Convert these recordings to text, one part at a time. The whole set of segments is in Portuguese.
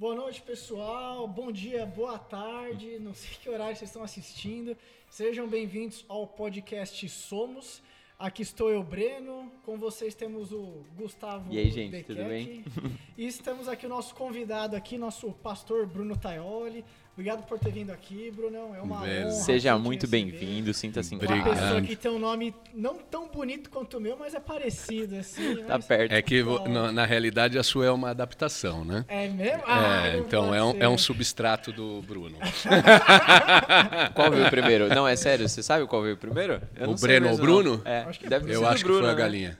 Boa noite, pessoal. Bom dia, boa tarde. Não sei que horário vocês estão assistindo. Sejam bem-vindos ao podcast Somos. Aqui estou eu, Breno. Com vocês temos o Gustavo. E aí, gente, tudo bem? E estamos aqui o nosso convidado aqui, nosso pastor Bruno Taioli. Obrigado por ter vindo aqui, Brunão. É uma Beleza. honra. Seja muito bem-vindo, sinta-se em Uma casa. pessoa que tem um nome não tão bonito quanto o meu, mas é parecido, assim. Tá mas- perto. É que Bom. na, na realidade a sua é uma adaptação, né? É mesmo? Ah, é, então é um, é um substrato do Bruno. Qual veio primeiro? Não, é sério, você sabe qual veio primeiro? Eu O Breno ou o. Bruno? É, Acho que é deve Eu acho Bruno, que foi a né?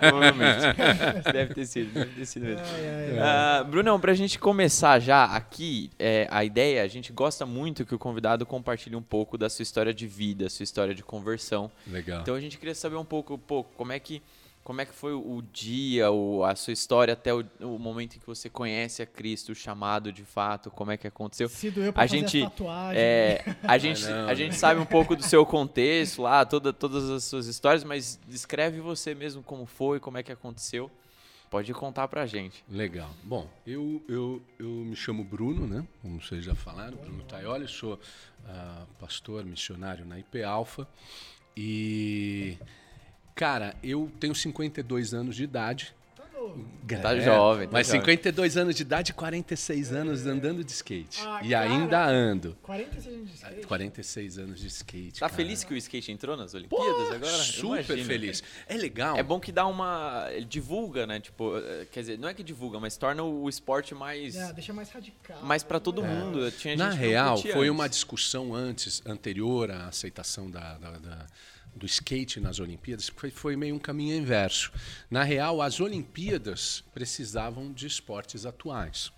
Provavelmente. deve ter sido, deve ter sido mesmo. Ai, ai, ai. Ah, Brunão, pra gente começar já aqui, é, a ideia, a gente gosta muito que o convidado compartilhe um pouco da sua história de vida, sua história de conversão. Legal. Então a gente queria saber um pouco, pô, como é que como é que foi o dia, o, a sua história até o, o momento em que você conhece a Cristo, o chamado de fato, como é que aconteceu? Se doeu pra A fazer gente, as tatuagens. é, a gente, não, a né? gente sabe um pouco do seu contexto lá, toda, todas as suas histórias, mas descreve você mesmo como foi, como é que aconteceu. Pode contar pra gente. Legal. Bom, eu, eu, eu me chamo Bruno, né? Como vocês já falaram, Bruno Taioli, sou ah, pastor missionário na IP Alpha. E, cara, eu tenho 52 anos de idade. Tá novo. Tá jovem, tá Mas jovem. 52 anos de idade e 46 anos andando de skate. Ah, e cara. ainda ando. 46 anos de skate. 46 anos de skate. Tá cara. feliz que o skate entrou nas Pô, Olimpíadas agora? Eu super imagino. feliz. É legal. É bom que dá uma. ele divulga, né? Tipo, eh, quer dizer, não é que divulga, mas torna o esporte mais. É, deixa mais radical. mais pra todo É. mundo. Tinha Na real, foi antes. uma discussão antes, anterior à aceitação da, da- da- do skate nas Olimpíadas, foi, foi meio um caminho inverso. Na real, as Olimpíadas precisavam de esportes atuais,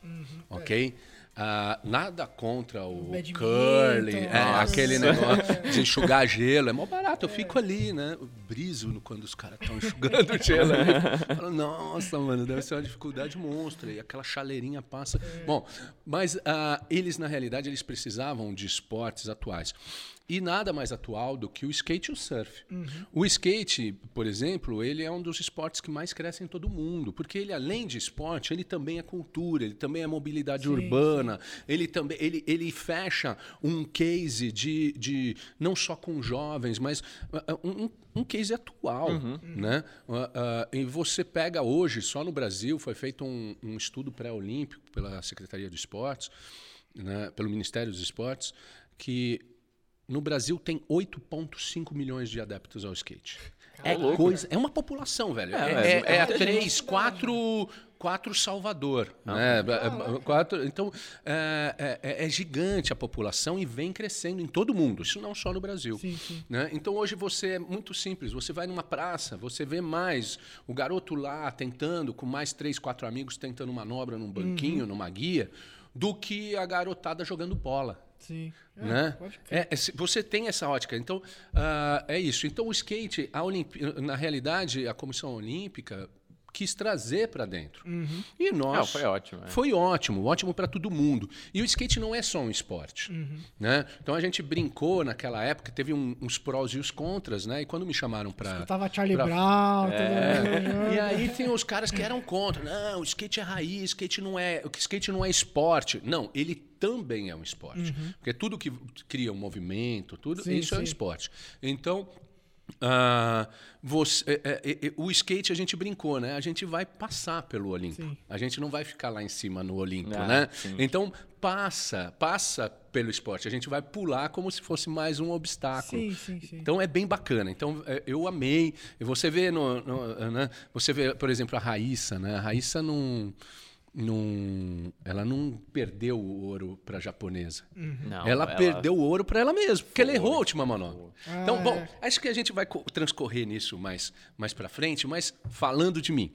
ok? Ah, nada contra o curling, é, aquele negócio de enxugar gelo, é mó barato, eu fico ali, né? Eu briso no- quando os caras estão enxugando o gelo. ali. Falo, Nossa, mano, deve ser uma dificuldade monstra. E aquela chaleirinha passa. Bom, mas ah, eles, na realidade, eles precisavam de esportes atuais. E nada mais atual do que o skate e o surf. O skate, por exemplo, ele é um dos esportes que mais crescem em todo o mundo, porque ele, além de esporte, ele também é cultura, ele também é mobilidade urbana, ele também ele, ele fecha um case de, de não só com jovens, mas ah, um, um- um case atual, né? Ah, ah, e você pega hoje, só no Brasil, foi feito um, um estudo pré-olímpico pela Secretaria de Esportes, né, pelo Ministério dos Esportes, que no Brasil tem 8,5 milhões de adeptos ao skate. É, louco. coisa, é uma população, velho. É, É, é, é é a muita três, quatro, quatro Salvador. né? quatro, então, é, é- é gigante a população e vem crescendo em todo mundo. Isso não só no Brasil. Sim, sim. né? Então, hoje você é muito simples. Você vai numa praça, você vê mais o garoto lá tentando, com mais três, quatro amigos, tentando manobra num banquinho, numa guia, do que a garotada jogando bola Sim. É, né? É, se- você tem essa ótica. Então, ah, é isso. Então, o skate, a Olimpí- na realidade, a Comissão Olímpica quis trazer para dentro. E nós. Não, foi ótimo, é. Foi ótimo, ótimo para todo mundo. E o skate não é só um esporte. Né? Então, a gente brincou naquela época, teve um- uns prós e os contras, né? E quando me chamaram para. Tava Charlie pra- Brown, É. E aí tem os caras que eram contra. Não, o skate é raiz, skate não é, o skate não é esporte. Não, ele também é um esporte. Porque tudo que cria um movimento, tudo, Sim, isso é um sim. esporte. Então, ah, você- é, é, é, o skate a gente brincou, né? A gente vai passar pelo Olimpo. Sim. A gente não vai ficar lá em cima no Olimpo, Ah, né? sim. Então passa, passa pelo esporte. A gente vai pular como se fosse mais um obstáculo. Sim, sim, sim. Então é bem bacana. Então é, eu amei. E você vê no, no- né? você vê, por exemplo, a Raíssa, né? A Raíssa não, não, ela não perdeu o ouro para a japonesa. Não, ela, perdeu o ouro para ela mesma, porque ela errou a última manobra. Ah, então, bom, é. acho que a gente vai co- transcorrer nisso mais mais para frente, mas falando de mim,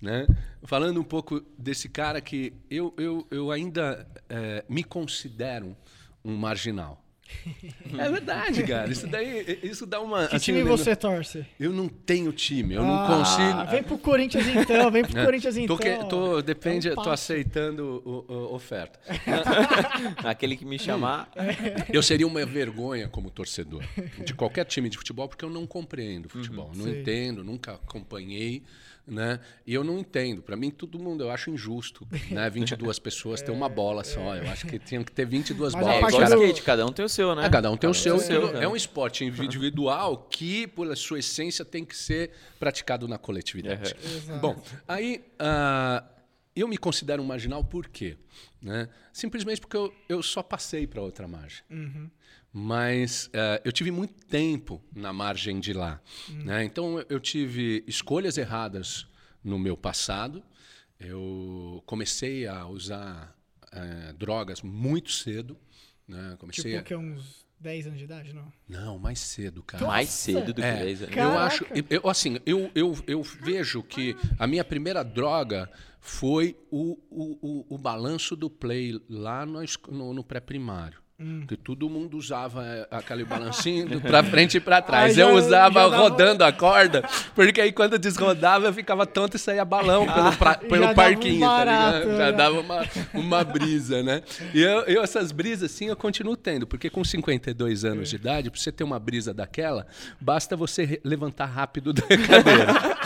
né? Falando um pouco desse cara que eu, eu, eu ainda eh, me considero um marginal. É verdade, cara. Isso daí, isso dá uma. Que assim, time você torce? Eu não tenho time, eu não Ah, consigo. Vem pro Corinthians então, vem pro É. Corinthians então. Tô, que- tô- depende, É um tô aceitando o- o- oferta. Aquele que me chamar. Eu seria uma vergonha como torcedor de qualquer time de futebol, porque eu não compreendo futebol, não Sei. entendo, nunca acompanhei. Né? E eu não entendo. Para mim, todo mundo, eu acho injusto, né? 22 pessoas ter uma bola só. Eu acho que tinham que ter 22 Mas bolas. É igual do- skate, cada um tem o seu, né? É, cada um tem o seu. seu, é né? um esporte individual que, por sua essência, tem que ser praticado na coletividade. Exato. Bom, aí ah, eu me considero um marginal por quê? Né? Simplesmente porque eu, eu só passei para outra margem. Mas ah, eu tive muito tempo na margem de lá. né? Então eu tive escolhas erradas no meu passado. Eu comecei a usar eh, drogas muito cedo. Né? Comecei Tipo, a... que é uns 10 anos de idade, não? Não, mais cedo, cara. Mais Nossa! cedo do que É, 10 anos. Caraca. eu acho, eu, assim, eu, eu, eu vejo que a minha primeira droga foi o, o, o, o balanço do play lá no, no, no pré-primário. Hum. Que todo mundo usava é, aquele balancinho pra frente e pra trás. Ah, já- eu usava já dava- rodando a corda, porque aí quando desrodava eu ficava tonto e saía balão pelo, pra- pelo dava um parquinho, tá barato, ligado? né? Já dava uma, uma brisa, né? E eu, eu essas brisas, assim, eu continuo tendo, porque com 52 anos de idade, pra você ter uma brisa daquela, basta você levantar rápido da cadeira.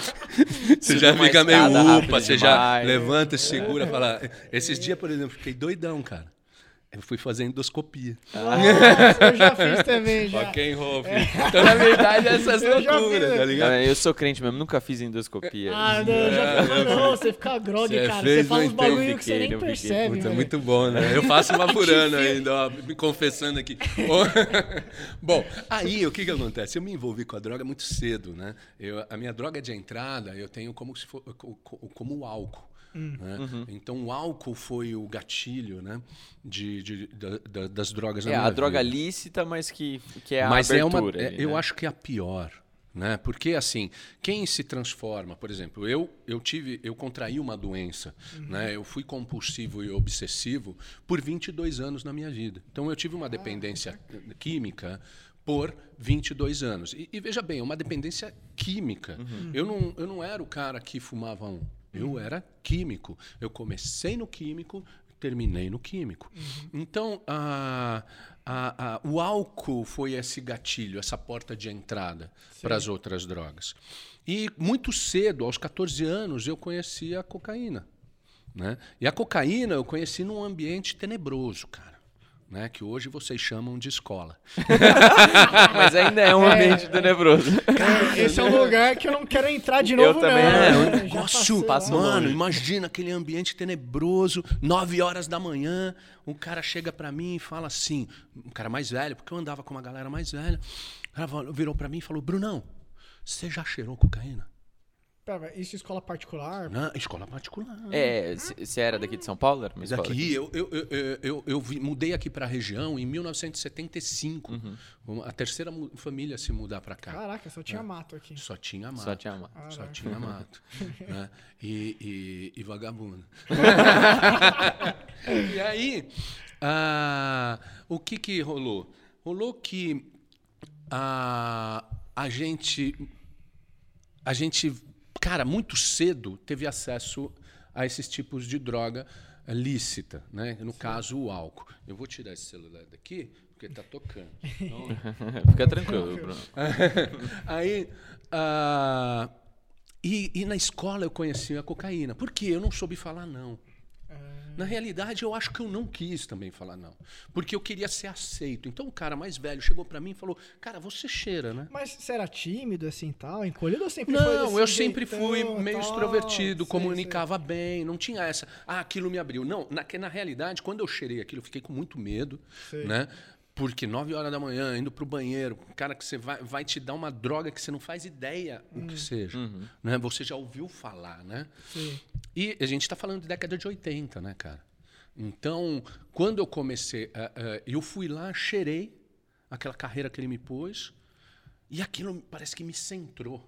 você já fica meio upa, você já levanta, segura, fala. Esses dias, por exemplo, fiquei doidão, cara. Eu fui fazer endoscopia. Nossa, eu já fiz também, já. Rock and roll, filho. Então, na verdade, essas Eu loucuras, tá ligado? Cara, eu sou crente mesmo, nunca fiz endoscopia. Ah, não, eu já fiz. Não, você fica grog, Você cara. fez, Você fala uns bagulho que você nem percebe, Puta, velho. muito bom, né? Eu faço uma por ano ainda, ó, me confessando aqui. bom, aí o que que acontece? Eu me envolvi com a droga muito cedo, né? Eu, a minha droga de entrada eu tenho como se for, co- co- como o álcool. Né? Então o álcool foi o gatilho, né, de, de- da- da- das drogas na É, a minha droga vida. lícita, mas que, que é a Mas é uma, abertura. é- ali, eu né? acho que é a pior, né? Porque assim, quem se transforma, por exemplo, eu eu tive, eu contraí uma doença, né? Eu fui compulsivo e obsessivo por 22 anos na minha vida. Então eu tive uma dependência química por 22 anos. E, e veja bem, uma dependência química. Eu não eu não era o cara que fumava um. Eu era químico. Eu comecei no químico, terminei no químico. Então, a, a- a- o álcool foi esse gatilho, essa porta de entrada para as outras drogas. E muito cedo, aos 14 anos, eu conheci a cocaína. Né? E a cocaína eu conheci num ambiente tenebroso, cara. Né? Que hoje vocês chamam de escola. Mas ainda é um ambiente tenebroso. Esse é um lugar que eu não quero entrar de Eu novo, também não. né? É, um negócio. Mano, imagina aquele ambiente tenebroso, 9 horas da manhã, um cara chega pra mim e fala assim, um cara mais velho, porque eu andava com uma galera mais velha, o cara virou pra mim e falou: Brunão, você já cheirou cocaína? Pera, isso é escola particular? Na escola particular. É, você era daqui de São Paulo? Era uma Mas aqui, eu, eu, eu, eu, eu, vi- mudei aqui pra região em 1975. Uhum. A terceira família a se mudar pra cá. Caraca, só tinha mato aqui. Só tinha mato. Só tinha mato. Só tinha mato. né? e, e, e vagabundo. e aí, ah, o que que rolou? Rolou que ah, a gente, a gente, cara, muito cedo teve acesso a esses tipos de droga eh, lícita, né? No caso, o álcool. Eu vou tirar esse celular daqui, porque tá tocando. Então, Fica tranquilo, Bruno. Aí, ah, e, e na escola eu conheci a cocaína. Por quê? Eu não soube falar não. Na realidade, eu acho que eu não quis também falar não. Porque eu queria ser aceito. Então o cara mais velho chegou pra mim e falou: Cara, você cheira, né? Mas você era tímido assim tal? Encolhido ou sempre foi Não, eu sempre fui meio tal? extrovertido, Sei, comunicava bem, não tinha essa. Ah, aquilo me abriu. Não, na, na realidade, quando eu cheirei aquilo, eu fiquei com muito medo, Sei. né? Porque 9 horas da manhã, indo pro banheiro, cara que você vai, vai te dar uma droga que você não faz ideia o Hum. que seja. Uhum. Né? Você já ouviu falar, né? Sei. E a gente está falando de década de 80, né, cara? Então, quando eu comecei, eh, eh, eu fui lá, cheirei aquela carreira que ele me pôs, e aquilo parece que me centrou.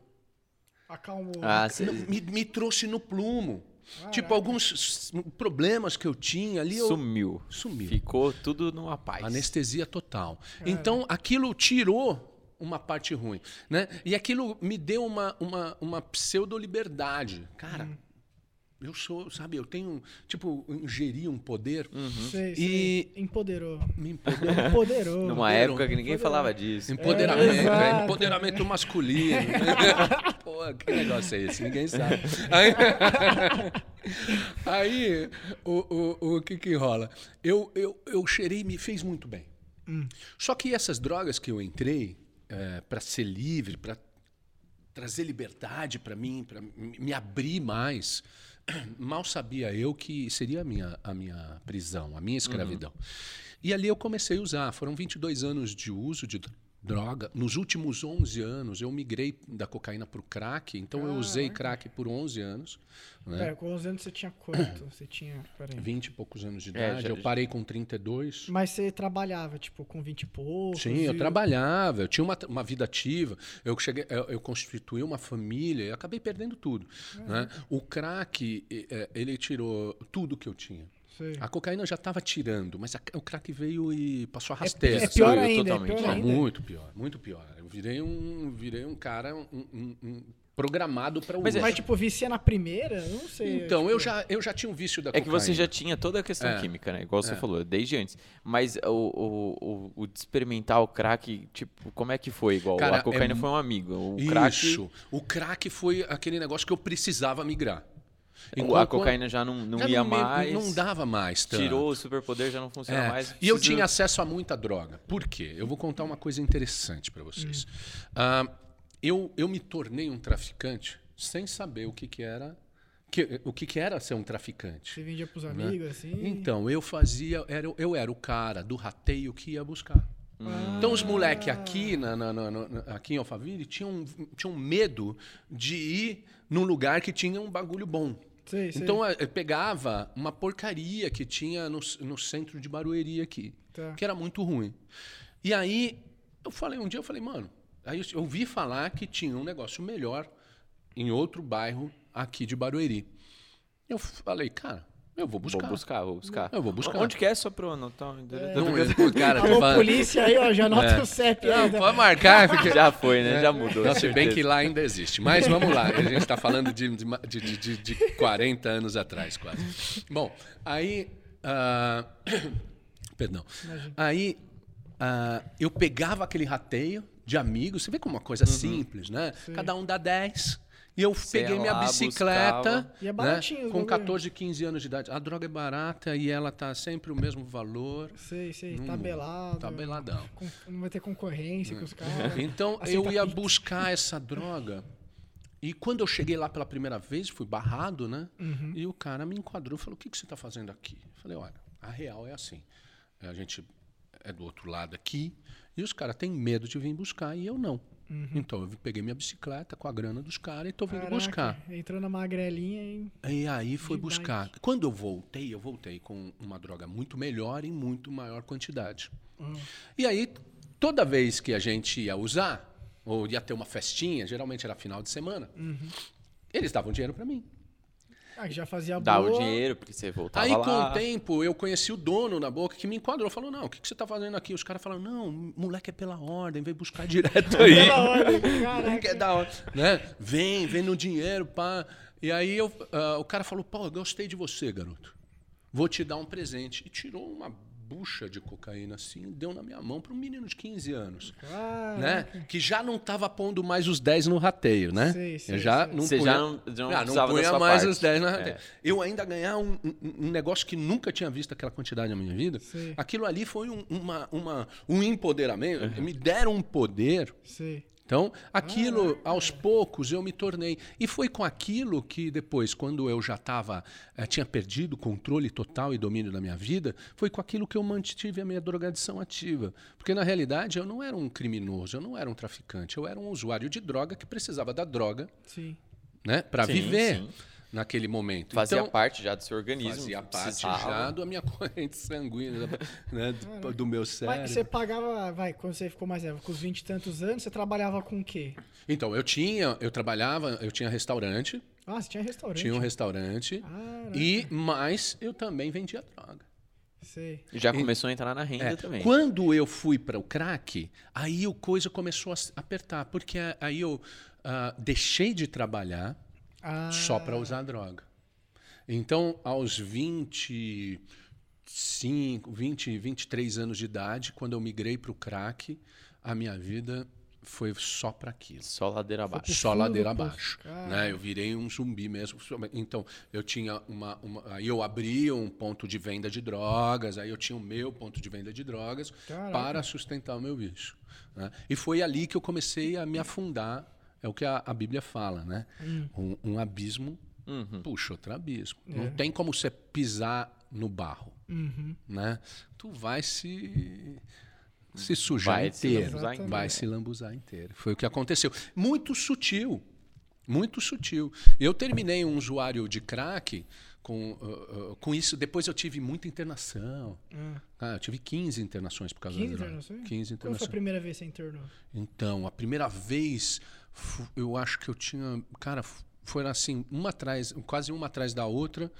Acalmou. Ah, né? cê- me, me trouxe no plumo. Caraca. Tipo, alguns problemas que eu tinha ali, eu, Sumiu. Sumiu. Ficou tudo numa paz. anestesia total. Então, aquilo tirou uma parte ruim, né? E aquilo me deu uma, uma, uma pseudo-liberdade. Cara, Eu sou, sabe, eu tenho, tipo, ingeri um poder Sei, e sei. Empoderou. me empoderou. Empoderou. Numa Empoderou. época que ninguém falava disso. Empoderamento, É, é, empoderamento masculino. Pô, que negócio é esse? Ninguém sabe. Aí, aí, o, o, o que que rola? Eu, eu, eu cheirei e me fez muito bem. Só que essas drogas que eu entrei para ser livre, para trazer liberdade para mim, para me abrir mais, mal sabia eu que seria a minha, a minha prisão, a minha escravidão. E ali eu comecei a usar. Foram 22 anos de uso de droga. Nos últimos 11 anos, eu migrei da cocaína para o crack. Então, eu usei crack por 11 anos. Né? Pera, com 11 anos você tinha quanto? Você tinha. Pera aí. 20 e poucos anos de É, idade. já- eu parei com 32. Mas você trabalhava, tipo, com 20 e poucos? Sim, eu e- trabalhava, eu tinha uma, uma vida ativa, eu, cheguei, eu, eu constituí uma família e acabei perdendo tudo. Né? O crack, eh, ele tirou tudo que eu tinha. Sei. A cocaína já estava tirando, mas a- o crack veio e passou a rasteira. É pior Sou eu ainda, é totalmente. pior Não, ainda. muito pior, muito pior. Eu virei um, virei um cara um- um- um programado para o Mas é-. Mas, tipo, vicia na primeira? Não sei. Então, tipo, eu já, eu já tinha um vício da É que cocaína. você já tinha toda a questão É. química, né? Igual você É. falou, desde antes. Mas o, o, o, o de experimentar o crack, tipo, como é que foi? Igual Cara, a cocaína é foi um amigo. O crack, Isso. O crack foi aquele negócio que eu precisava migrar. Enquanto- a cocaína já não, não já ia me- mais. Não dava mais. tanto. Tirou o superpoder, já não funciona É, mais. E eu precisa- tinha acesso a muita droga. Por quê? Eu vou contar uma coisa interessante para vocês. Ah, eu, eu me tornei um traficante sem saber o que, que era que, o que, que era ser um traficante. Você vendia pros amigos, assim? Então, eu fazia. Era, eu era o cara do rateio que ia buscar. Ah. Então, os moleques aqui, na, na- na- na- aqui em Alphaville tinham, tinham medo de ir num lugar que tinha um bagulho bom. Sei, sei. Então, eu pegava uma porcaria que tinha no, no centro de Barueri aqui, Tá. que era muito ruim. E aí, eu falei, um dia eu falei, mano, aí eu, eu ouvi falar que tinha um negócio melhor em outro bairro aqui de Barueri. Eu falei, cara, eu vou buscar. Vou buscar, vou buscar. Eu vou buscar. Onde que é só pra eu anotar? Não, eu- cara, Alô, fala- polícia aí, ó, já anota É. o CEP Não, aí. da- pode marcar, porque Já foi, né? Já mudou. Não, se bem que lá ainda existe. Mas vamos lá, a gente está falando de, de, de, de, de 40 anos atrás, quase. Bom, aí. ah, perdão. Aí ah, eu pegava aquele rateio de amigos, você vê como uma coisa simples, né? Cada um dá 10. E eu Você peguei ia minha lá, bicicleta, buscava. E é né, baratinho os com bagulho. 14, 15 anos de idade. A droga é barata e ela tá sempre o mesmo valor. Sei, sei, Hum, tabelado. tabeladão. Com- Não vai ter concorrência com os caras. Então eu ia buscar essa droga. E quando eu cheguei lá pela primeira vez, fui barrado, né? Uhum. E o cara me enquadrou e falou: O que, que você está fazendo aqui? Eu falei: Olha, a real é assim. A gente é do outro lado aqui e os caras têm medo de vir buscar e eu não. Então eu peguei minha bicicleta com a grana dos caras e estou vindo Uhum. Caraca, buscar. Entrou na magrelinha e. E aí foi De buscar. bike. Quando eu voltei, eu voltei com uma droga muito melhor em muito maior quantidade. Hum. E aí, toda vez que a gente ia usar, ou ia ter uma festinha, geralmente era final de semana, Uhum. eles davam dinheiro para mim. Ah, que já fazia Dá boa. o dinheiro, porque você voltava aí, lá. com o tempo, eu conheci o dono na boca que me enquadrou. Falou, não, o que, que você tá fazendo aqui? Os caras falaram, não, moleque é pela ordem, vem buscar direto aí. Pela ordem, Que é da hora. Né? Vem, vem no dinheiro, pá. E aí eu, ah, o cara falou, pô, eu gostei de você, garoto. Vou te dar um presente. E tirou uma bucha de cocaína assim, deu na minha mão para um menino de 15 anos. Caraca. Né? Que já não estava pondo mais os 10 no rateio, né? Sei, sei, Eu já sei. não Você punha, já não- já não Ah, da punha mais parte. os 10 no É. rateio. Eu ainda ganhar um, um- um negócio que nunca tinha visto aquela quantidade na minha vida. Aquilo ali foi um, uma, uma, um empoderamento. Me deram um poder. Então, aquilo, aos poucos, eu me tornei. E foi com aquilo que depois, quando eu já estava, tinha perdido o controle total e domínio da minha vida, foi com aquilo que eu mantive a minha drogadição ativa. Porque, na realidade, eu não era um criminoso, eu não era um traficante, eu era um usuário de droga que precisava da droga Sim. né, para viver sim. Naquele momento. Fazia então, parte já do seu organismo. fazia parte já da minha corrente sanguínea, né, do, do meu cérebro. Mas você pagava, vai, quando você ficou mais velho, com os 20 e tantos anos, você trabalhava com o quê? Então, eu tinha, eu trabalhava, eu tinha restaurante, Ah, você tinha restaurante. tinha um restaurante. Ah, E mais eu também vendia droga. sei. Já começou a entrar na renda É, também. Quando eu fui para o crack, aí o coisa começou a se apertar, porque aí eu ah, deixei de trabalhar Ah, só para usar droga. Então, aos 25, 20, 23 anos de idade, quando eu migrei para o crack, a minha vida foi só para aquilo. Só ladeira abaixo. Só ladeira abaixo. Né? Eu virei um zumbi mesmo. Então, eu tinha uma, uma. Aí eu abri um ponto de venda de drogas, aí eu tinha o meu ponto de venda de drogas Caraca. para sustentar o meu vício. né? E foi ali que eu comecei a me afundar. É o que a, a Bíblia fala, né? Um, um abismo Uhum. puxa outro abismo. É. Não tem como você pisar no barro, Uhum. né? Tu vai se se sujar Vai se inteiro, inteiro. vai se lambuzar inteiro. Foi o que aconteceu. Muito sutil, muito sutil. Eu terminei um usuário de crack com, uh, uh, com isso. Depois eu tive muita internação. Ah, Ah, eu tive 15 internações por causa 15 da droga. internações? 15 Qual foi a internações. primeira vez que você internou? Então, a primeira vez, eu acho que eu tinha. Cara, f- foi assim, uma atrás, quase uma atrás da outra.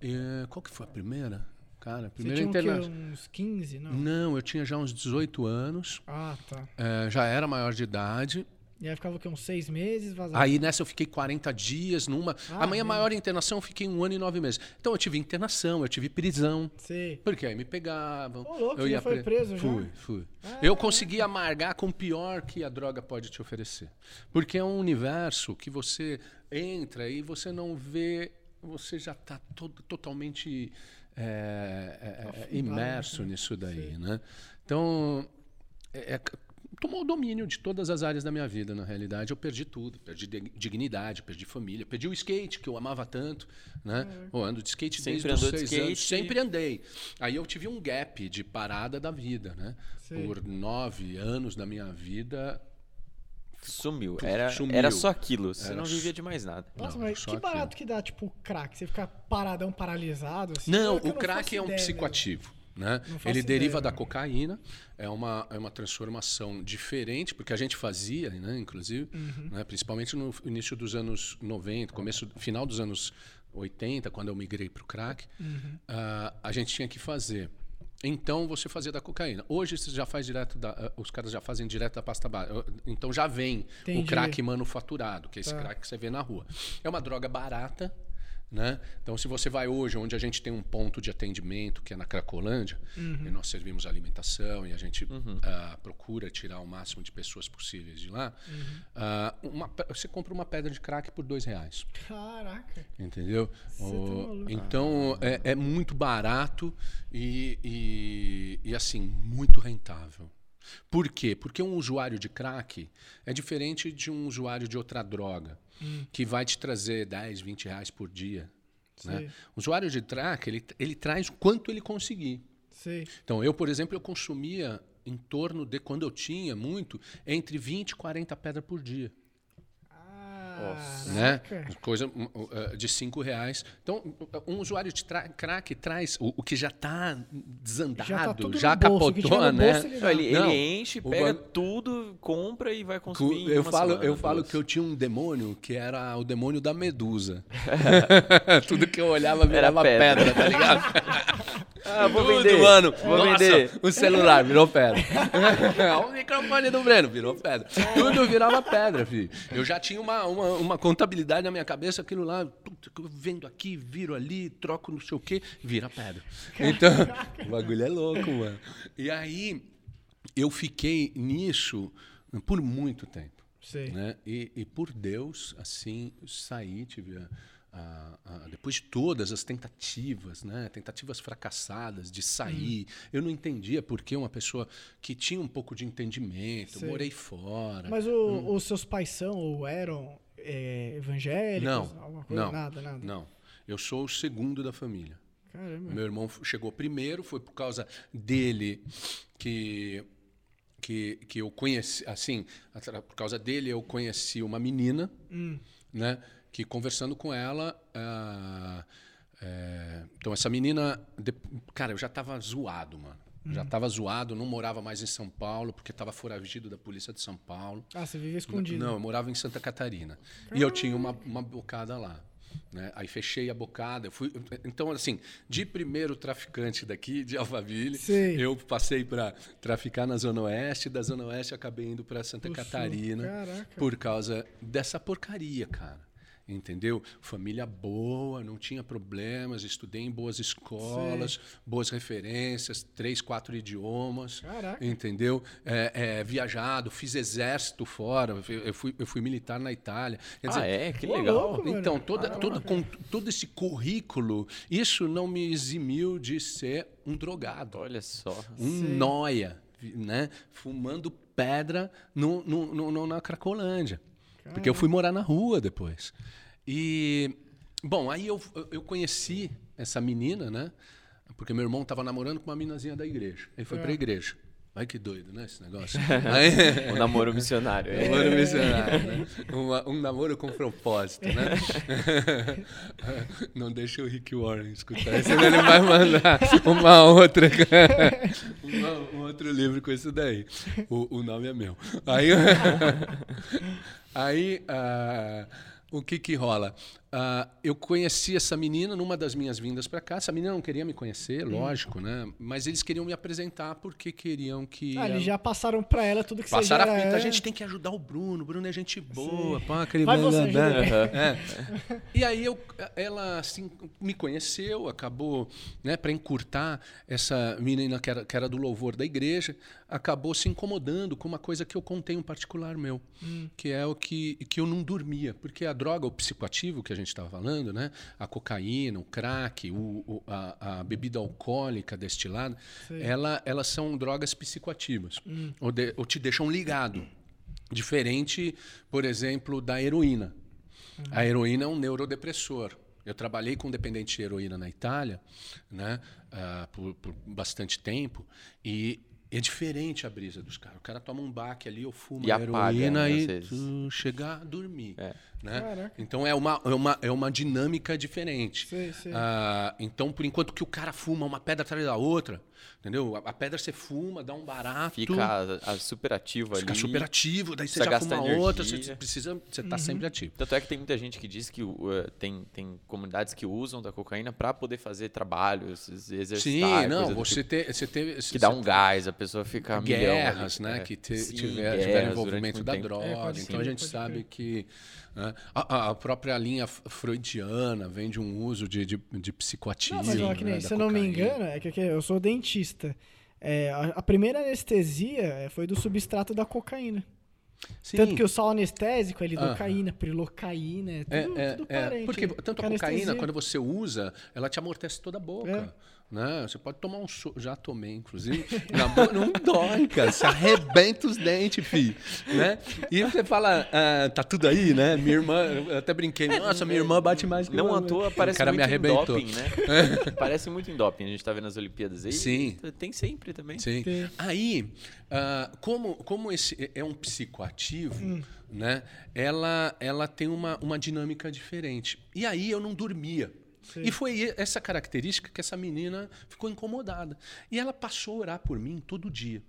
É, qual que foi a primeira? Cara, a Você primeira tinha o quê? interna... uns 15, não? Não, eu tinha já uns 18 anos, Ah, tá. é, já era maior de idade. E aí ficava o quê? Uns seis meses, vazava. Aí nessa eu fiquei 40 dias numa. Ah, a minha mesmo? maior internação eu fiquei um ano e nove meses. Então eu tive internação, eu tive prisão. Sei. Porque aí me pegavam. Ô, louco, eu já foi pre- preso já? Fui, fui. Ah, eu consegui amargar com o pior que a droga pode te oferecer. Porque é um universo que você entra e você não vê, você já está totalmente é, é, é, imerso né? nisso daí, Sim. né? Então, é- é- tomou o domínio de todas as áreas da minha vida, na realidade. Eu perdi tudo. Perdi de- dignidade, perdi família, perdi o skate, que eu amava tanto. Né? Eu ando de skate Sempre desde os seis anos. skate. Sempre andei. Aí eu tive um gap de parada da vida. Né? Por nove anos da minha vida. Sumiu. Era, Sumiu. era só aquilo. Você Era não vivia de mais nada. Nossa, Não, mas que aquilo. barato que dá, tipo, crack? Você ficar paradão, paralisado, assim? Não, É o crack é um ideia mesmo. Né? Ele deriva ideia, da cocaína, é uma, é uma transformação diferente, porque a gente fazia, né, inclusive, Uhum. né, principalmente no início dos anos 90, começo, final dos anos 80, quando eu migrei para o crack, Uhum. ah, a gente tinha que fazer. Então você fazia da cocaína. Hoje você já faz direto da, ah, os caras já fazem direto da pasta base. Então já vem Entendi. o crack manufaturado, que é esse Tá. crack que você vê na rua. É uma droga barata, né? Então, se você vai hoje, onde a gente tem um ponto de atendimento, que é na Cracolândia, Uhum. e nós servimos alimentação e a gente ah, procura tirar o máximo de pessoas possíveis de lá, Uhum. ah, uma você compra uma pedra de crack por dois reais. Caraca. Entendeu? Tá então é, é muito barato e, e, e, assim, muito rentável. Por quê? Porque um usuário de crack é diferente de um usuário de outra droga, Hum. que vai te trazer 10, 20 reais por dia. Né? O usuário de crack, ele, ele traz o quanto ele conseguir. Sei. Então, eu, por exemplo, eu consumia em torno de, quando eu tinha muito, entre 20 e 40 pedras por dia. Né? Caraca. Coisa uh, de cinco reais. Então, um usuário de tra- crack traz o, o que já está desandado, Já já, tá no bolso, capotou, né? bolso, ele ele, Não, ele enche, pega ban- tudo, compra e vai consumir. Eu falo, semana, eu falo que eu tinha um demônio que era o demônio da medusa. Tudo que eu olhava virava pedra. pedra, tá ligado? Ah, vou Tudo, vender. mano. Vou Nossa, vender. O celular virou pedra. o microfone do Breno virou pedra. Tudo virava pedra, filho. Eu já tinha uma, uma, uma contabilidade na minha cabeça, aquilo lá, vendo aqui, viro ali, troco não sei o quê, vira pedra. Então, o bagulho é louco, mano. E aí, eu fiquei nisso por muito tempo Sei. né? E, e por Deus, assim, saí, tive a- a- a- depois de todas as tentativas, né? Tentativas fracassadas de sair, Hum. eu não entendia por que uma pessoa que tinha um pouco de entendimento, Sei. morei fora. Mas o- os seus pais são ou eram é, evangélicos? Não, coisa? não, Nada, nada. não. Eu sou o segundo da família. Caramba. Meu irmão chegou primeiro, foi por causa dele que que, que eu conheci, assim, por causa dele eu conheci uma menina, Hum. né, que conversando com ela, ah, é, então essa menina, de- cara, eu já tava zoado, mano. Já tava zoado, não morava mais em São Paulo, porque tava foragido da polícia de São Paulo. Ah, você vivia escondido. Não, eu morava em Santa Catarina. E eu tinha uma, uma bocada lá. Né? Aí fechei a bocada. eu Fui, então, assim, de primeiro traficante daqui, de Alphaville, Sei. eu passei para traficar na Zona Oeste. Da Zona Oeste, acabei indo para Santa. Catarina por causa dessa porcaria, cara. Entendeu? Família boa, não tinha problemas, estudei em boas escolas, boas referências, três, quatro idiomas, Caraca. entendeu? É, é, viajado, fiz exército fora, eu fui, eu fui militar na Itália. Quer Ah, dizer, é? Que legal. louco, então, toda, toda, com, todo esse currículo, isso não me eximiu de ser um drogado, Olha só. um Sim. noia, né? Fumando pedra no, no, no- no- na Cracolândia. Porque eu fui morar na rua depois. E, bom, aí eu, eu conheci essa menina, né? Porque meu irmão estava namorando com uma meninazinha da igreja. Ele foi É. para a igreja. Ai, que doido, né, esse negócio? Aí, O namoro missionário. é. Namoro missionário, né? Uma- um namoro com propósito, né? Não deixa o Rick Warren escutar, senão ele vai mandar uma outra, uma- um outro livro com isso daí. O, o nome é meu. Aí, aí ah, o que que rola? Ah, eu conheci essa menina numa das minhas vindas para cá. Essa menina não queria me conhecer, lógico, né? Mas eles queriam me apresentar porque queriam que Ah, ela- eles já passaram pra ela tudo que você Passaram já a fita, é. a gente tem que ajudar o Bruno, o Bruno é gente boa, pá, aquele Vai você, blá. ajuda É. E aí eu, ela assim, me conheceu, acabou, né, para encurtar essa menina que era, que era do louvor da igreja, acabou se incomodando com uma coisa que eu contei um particular meu, que é o que, que eu não dormia, porque a droga, o psicoativo que a gente estava falando, né, a cocaína, o crack, o, o- a, a bebida alcoólica destilada, ela, elas são drogas psicoativas, ou, de- ou te deixam ligado. Diferente, por exemplo, da heroína. A heroína é um neurodepressor. Eu trabalhei com dependente de heroína na Itália, né, ah, por, por bastante tempo, e é diferente a brisa dos caras. O cara toma um baque ali, eu fumo E a apaga, heroína né, e tu chega a dormir. É. Né? Caraca. Então é uma, é, uma, é uma dinâmica diferente. Sei, sei. Ah, então, por enquanto que o cara fuma uma pedra atrás da outra, entendeu? A, a pedra você fuma, dá um barato. Fica a, a super ativo Fica ali. super ativo, daí você já fuma energia. outra, você precisa, você tá sempre ativo. Tanto é que tem muita gente que diz que uh, tem, tem comunidades que usam da cocaína para poder fazer trabalhos, exercitar. Sim, não, você tipo, teve, você teve que dá um gás, a pessoa fica milhão guerras, né, É. que te, Sim, tiver, guerras tiver durante envolvimento da tempo. droga. É, então a gente sabe crer. que né, a, a- a própria linha freudiana vem de um uso de, de, de psicoativo. Não, mas ó, que nem, né, se eu não me engano, é que, que eu sou dentista. É, a, a primeira anestesia é, foi do substrato da cocaína. Sim. Tanto que o sal anestésico é lidocaína, prilocaína, é tudo, É, é, tudo é, parente. porque tanto a cocaína, Anestesia. quando você usa, ela te amortece toda a boca. É. Né? Você pode tomar um so... Já tomei, inclusive. Na boca não dói, cara. Você arrebenta os dentes, filho. Né? E você fala, ah, tá tudo aí, né? Minha irmã, eu até brinquei, nossa, minha irmã bate mais que Não eu. à toa parece o cara muito me arrebentou. em doping, né? parece muito em doping. A gente tá vendo as Olimpíadas aí. Sim. Tem sempre também. Sim. Sim. Aí, ah, como, como esse é um psicoativo, Hum. né? Ela, ela tem uma, uma dinâmica diferente. E aí eu não dormia. Sim. E foi essa característica que essa menina ficou incomodada. E ela passou a orar por mim todo dia.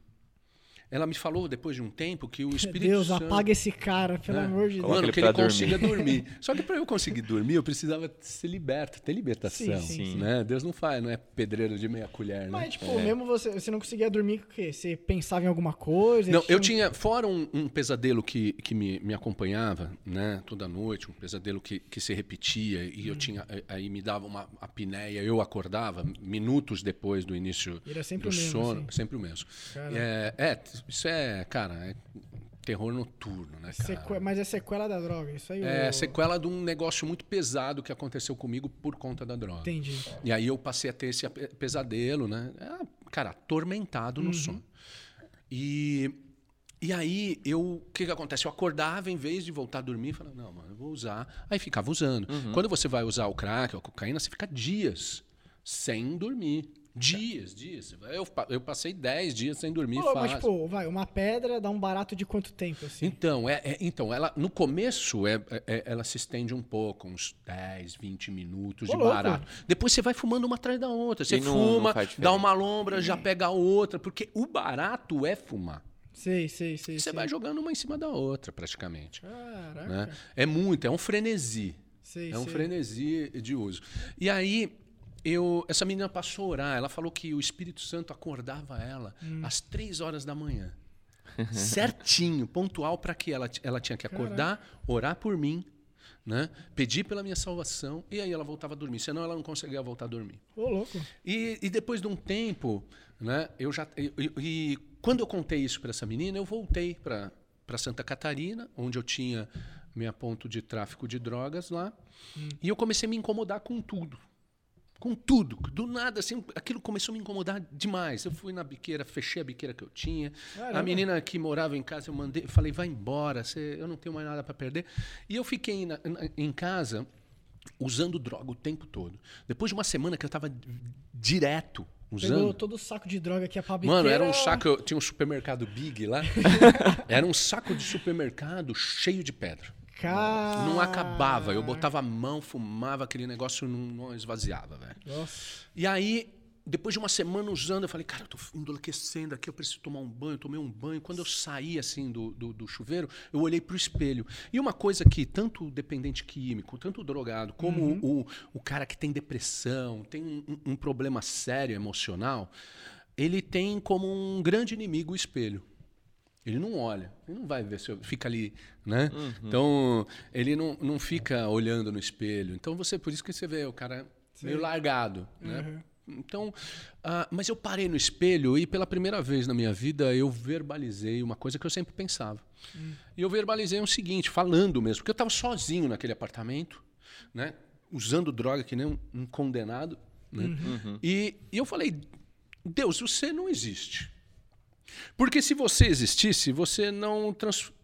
Ela me falou depois de um tempo que o Espírito Deus, Santo apaga esse cara, pelo É. amor de Deus. Mano, que ele consiga dormir. dormir. Só que para eu conseguir dormir, eu precisava ser liberto, ter libertação. Sim, sim, sim. Né? Deus não faz, não é pedreiro de meia colher, né? Mas, tipo, mesmo você, você não conseguia dormir, o quê? Você pensava em alguma coisa? Não, eu um- tinha, fora um, um pesadelo que, que me, me acompanhava, né, toda noite, um pesadelo que, que se repetia e Hum. eu tinha, eh, aí me dava uma apneia, eu acordava minutos depois do início era sempre do o mesmo, sono, assim. sempre o mesmo. É, é, isso é, cara, é terror noturno, né, cara? Seque- Mas é sequela da droga, isso aí É eu... sequela de um negócio muito pesado que aconteceu comigo por conta da droga. Entendi. E aí eu passei a ter esse pesadelo, né? É, cara, atormentado Uhum. no sono. E, e aí, eu, o que, que acontece? Eu acordava, em vez de voltar a dormir, falava, não, mano, eu vou usar. Aí ficava usando. Uhum. Quando você vai usar o crack ou a cocaína, você fica dias sem dormir. Dias, dias. Eu, eu passei 10 dias sem dormir Pô, mas, fácil. tipo, vai, uma pedra dá um barato de quanto tempo, assim? Então, é, é- então ela, no começo, é, é- ela se estende um pouco, uns 10, 20 minutos Ô, de louco. barato. Depois você vai fumando uma atrás da outra. Você E não- fuma, não dá uma lombra, já pega a outra, porque o barato é fumar. Sei, sei, sei. Você sei. vai jogando uma em cima da outra, praticamente. Caraca. né? É muito, é um frenesi. Sei, É um sei. frenesi de uso. E aí, eu, essa menina passou a orar. Ela falou que o Espírito Santo acordava ela Hum. às três horas da manhã. Certinho, pontual, para que ela, ela tinha que acordar, orar por mim, né? Pedi pela minha salvação e aí ela voltava a dormir. Senão ela não conseguia voltar a dormir. Ô, louco. E, e depois de um tempo, né? Eu já e, e quando eu contei isso para essa menina, eu voltei para para Santa Catarina, onde eu tinha minha ponto de tráfico de drogas lá, hum. e eu comecei a me incomodar com tudo com tudo. Do nada, assim, aquilo começou a me incomodar demais. Eu fui na biqueira, fechei a biqueira que eu tinha. Caramba. A menina que morava em casa, eu mandei, falei, vai embora, você, eu não tenho mais nada para perder. E eu fiquei na, na, em casa usando droga o tempo todo. Depois de uma semana que eu estava direto usando. Pegou todo o saco de droga que a Pablo Mano, era um saco, tinha um supermercado Big lá. era um saco de supermercado cheio de pedra. Cara... Não acabava. Eu botava a mão, fumava, aquele negócio não, não esvaziava, velho. E aí, depois de uma semana usando, eu falei, cara, eu tô enlouquecendo aqui, eu preciso tomar um banho. Eu tomei um banho. Quando eu saí, assim, do, do, do chuveiro, eu olhei pro espelho. E uma coisa que tanto o dependente químico, tanto o drogado, como uhum. o, o cara que tem depressão, tem um, um problema sério emocional, ele tem como um grande inimigo o espelho. Ele não olha, ele não vai ver se fica ali, né? Uhum. Então, ele não, não fica olhando no espelho. Então, você por isso que você vê o cara Sim. meio largado, né? uhum. né? Então, uh, mas eu parei no espelho e pela primeira vez na minha vida eu verbalizei uma coisa que eu sempre pensava. Uhum. E eu verbalizei o seguinte, falando mesmo, porque eu estava sozinho naquele apartamento, né? Usando droga que nem um, um condenado, né? Uhum. E, e eu falei, Deus, você não existe. Porque se você existisse, você não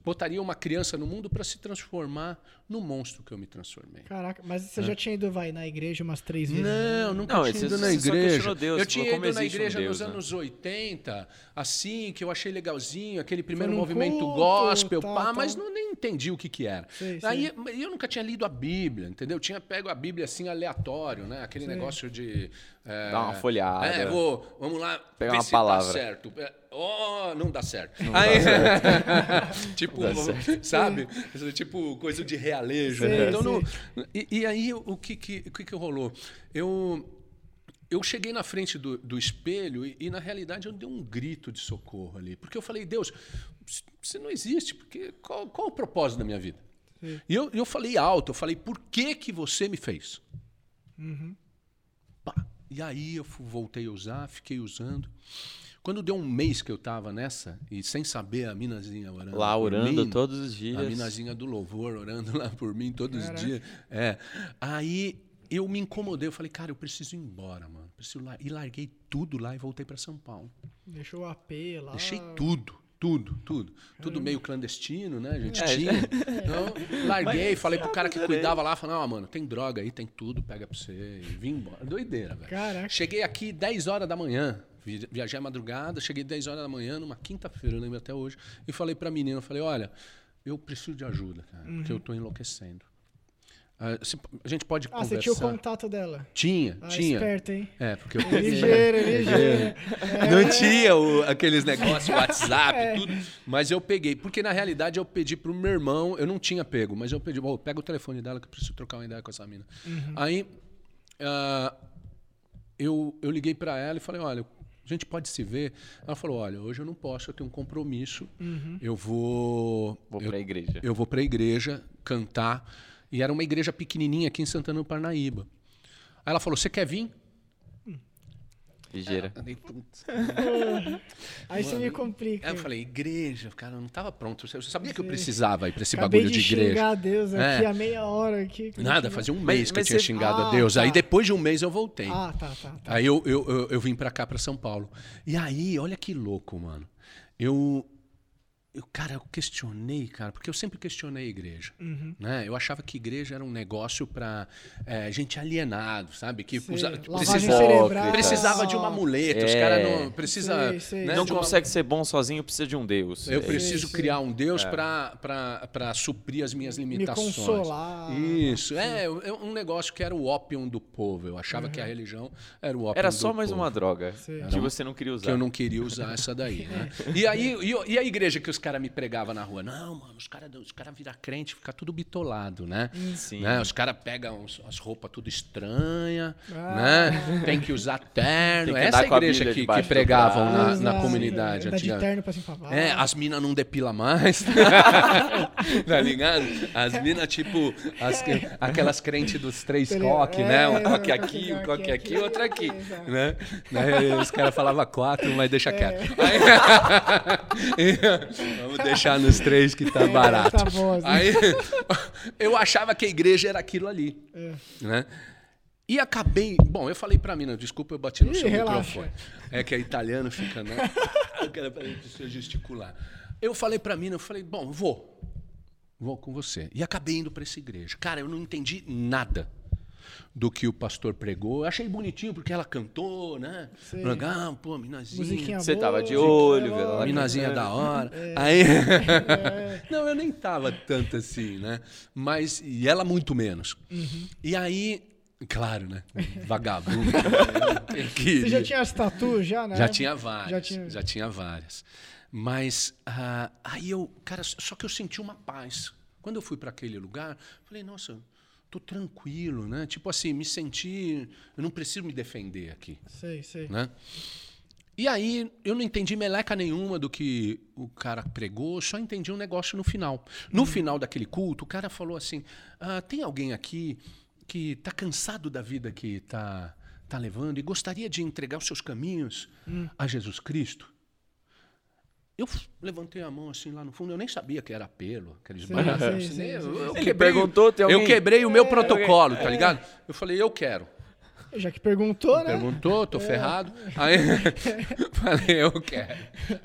botaria uma criança no mundo para se transformar no monstro que eu me transformei. Caraca, mas você é. já tinha ido vai, na igreja umas três vezes? Não, nunca não, tinha ido na igreja. Deus, eu tinha ido na igreja um Deus, nos né? anos 80, assim, que eu achei legalzinho, aquele primeiro movimento culto, gospel, tá, pá, tá. mas não nem entendi o que que era. Sei, Aí sei. eu nunca tinha lido a Bíblia, entendeu? Eu tinha pego a Bíblia assim aleatório, né? Aquele sei. negócio de é, Dá uma folhada. É, vou, vamos lá, pegar uma palavra. Tá certo. Oh, não dá certo. Não Aí, dá certo. tipo, dá certo. sabe? Tipo coisa de realejo. Sim, né? então, não, e, e, aí o que que, o que que rolou? Eu eu cheguei na frente do, do espelho e, e, na realidade, eu dei um grito de socorro ali. Porque eu falei, Deus, você não existe. Porque qual, qual o propósito da minha vida? Sim. E eu, eu falei alto, eu falei, por que, que você me fez? Uhum. Pá. E aí eu voltei a usar, fiquei usando. Quando deu um mês que eu estava nessa, e sem saber, a minazinha orando. Lá orando mim, todos os dias. A minazinha do louvor orando lá por mim todos Caraca. os dias. É. Aí eu me incomodei, eu falei, cara, eu preciso ir embora, mano. Preciso lá. E larguei tudo lá e voltei para São Paulo. Deixou o AP lá. Deixei tudo. Tudo, tudo. Tudo meio clandestino, né? A gente é, tinha. Então, larguei, Mas, falei pro cara que cuidava lá, falei, não, mano, tem droga aí, tem tudo, pega pra você. E vim embora. Doideira, velho. Caraca. Cheguei aqui 10 horas da manhã. Viajei à madrugada, cheguei 10 horas da manhã, numa quinta-feira, eu lembro até hoje, e falei pra menina, falei, olha, eu preciso de ajuda, cara, uhum. porque eu tô enlouquecendo. Ah, a gente pode ah, conversar. você tinha o contato dela? Tinha, ah, tinha. esperto, hein? É, porque eu Ligeiro, ligeiro. É. Não tinha o, aqueles negócios, WhatsApp, é. tudo. Mas eu peguei. Porque na realidade eu pedi pro meu irmão, eu não tinha pego, mas eu pedi, oh, pega o telefone dela que eu preciso trocar uma ideia com essa mina. Uhum. Aí uh, eu, eu liguei para ela e falei, olha, a gente pode se ver. Ela falou: olha, hoje eu não posso, eu tenho um compromisso. Uhum. Eu vou. Vou para a igreja. Eu vou para a igreja cantar. E era uma igreja pequenininha aqui em Santana do Parnaíba. Aí ela falou: Você quer vir? Ligeira. Aí você me complica. Aí eu falei, igreja, cara, eu não estava pronto. Você sabia que eu precisava ir para esse Acabei bagulho de, de igreja. xingar a Deus aqui é. a meia hora aqui. Nada, fazia um mês mas, que mas eu tinha você... xingado ah, a Deus. Tá. Aí depois de um mês eu voltei. Ah, tá, tá. tá. Aí eu, eu, eu, eu vim para cá, para São Paulo. E aí, olha que louco, mano. Eu, eu, cara, eu questionei, cara, porque eu sempre questionei a igreja. Uhum. Né? Eu achava que igreja era um negócio para é, gente alienado, sabe? Que usa, precisava, precisava de uma muleta. É. Os caras não precisa, né, não consegue uma... ser bom sozinho, precisa de um Deus. Eu preciso criar um Deus é. para suprir as minhas limitações. Me consolar. Isso. É, é, um negócio que era o ópio do povo. Eu achava uhum. que a religião era o ópio Era só mais povo. uma droga que você não queria usar. Que eu não queria usar essa daí. Né? e aí, e, e a igreja que os caras caras me pregavam na rua? Não, mano, os caras os cara viram crente, fica tudo bitolado, né? Sim. Né? Os caras pegam as roupas tudo estranha, Ah. né? Tem que usar terno. Que Essa com a igreja que, que pregavam na, na comunidade Andar de terno pra e pra baixo. É, as minas não depila mais. tá ligado? As minas, tipo, as que- aquelas crentes dos três coques, é, né? Um é, coque um aqui, um coque coque aqui, aqui, outro aqui. Né? Né? Os caras falavam quatro, mas deixa quieto. Aí- vamos deixar nos três que tá barato. tá bom, assim. Aí eu achava que a igreja era aquilo ali. É. Né? E acabei. Bom, eu falei pra mina, desculpa, eu bati no Ih, seu relaxa. microfone. É que é italiano, fica, né? O cara precisa gesticular. Eu falei pra mina, eu falei, bom, vou. Vou com você. E acabei indo pra essa igreja. Cara, eu não entendi nada do que o pastor pregou. Eu achei bonitinho porque ela cantou, né? Sei. Legal, pô, minazinha. Você boa, tava de olho, lá. Minazinha É. da hora. Aí. Não, eu nem tava tanto assim, né? Mas. E ela muito menos. E aí. Claro, né? Vagabundo. Que- Você já tinha as tatuas já, né? já tinha várias. Já Já tinha. tinha, várias. Mas ah, aí eu, cara, só que eu senti uma paz. Quando eu fui para aquele lugar, falei, nossa, tô tranquilo, né? Tipo assim, me senti, eu não preciso me defender aqui, Sei, sei. né? E aí eu não entendi meleca nenhuma do que o cara pregou, só entendi um negócio no final. No final daquele culto, o cara falou assim: ah, tem alguém aqui que está cansado da vida que está tá levando e gostaria de entregar os seus caminhos a Jesus Cristo? Eu levantei a mão assim lá no fundo, eu nem sabia que era apelo, aqueles Sim, sim, assim, sim, sim, Eu- eu Ele quebrei- perguntou, tem Eu alguém? quebrei o meu É, protocolo, tá ligado? Eu falei, eu quero. Já que perguntou, né? Perguntou, tô ferrado. Aí falei, eu quero.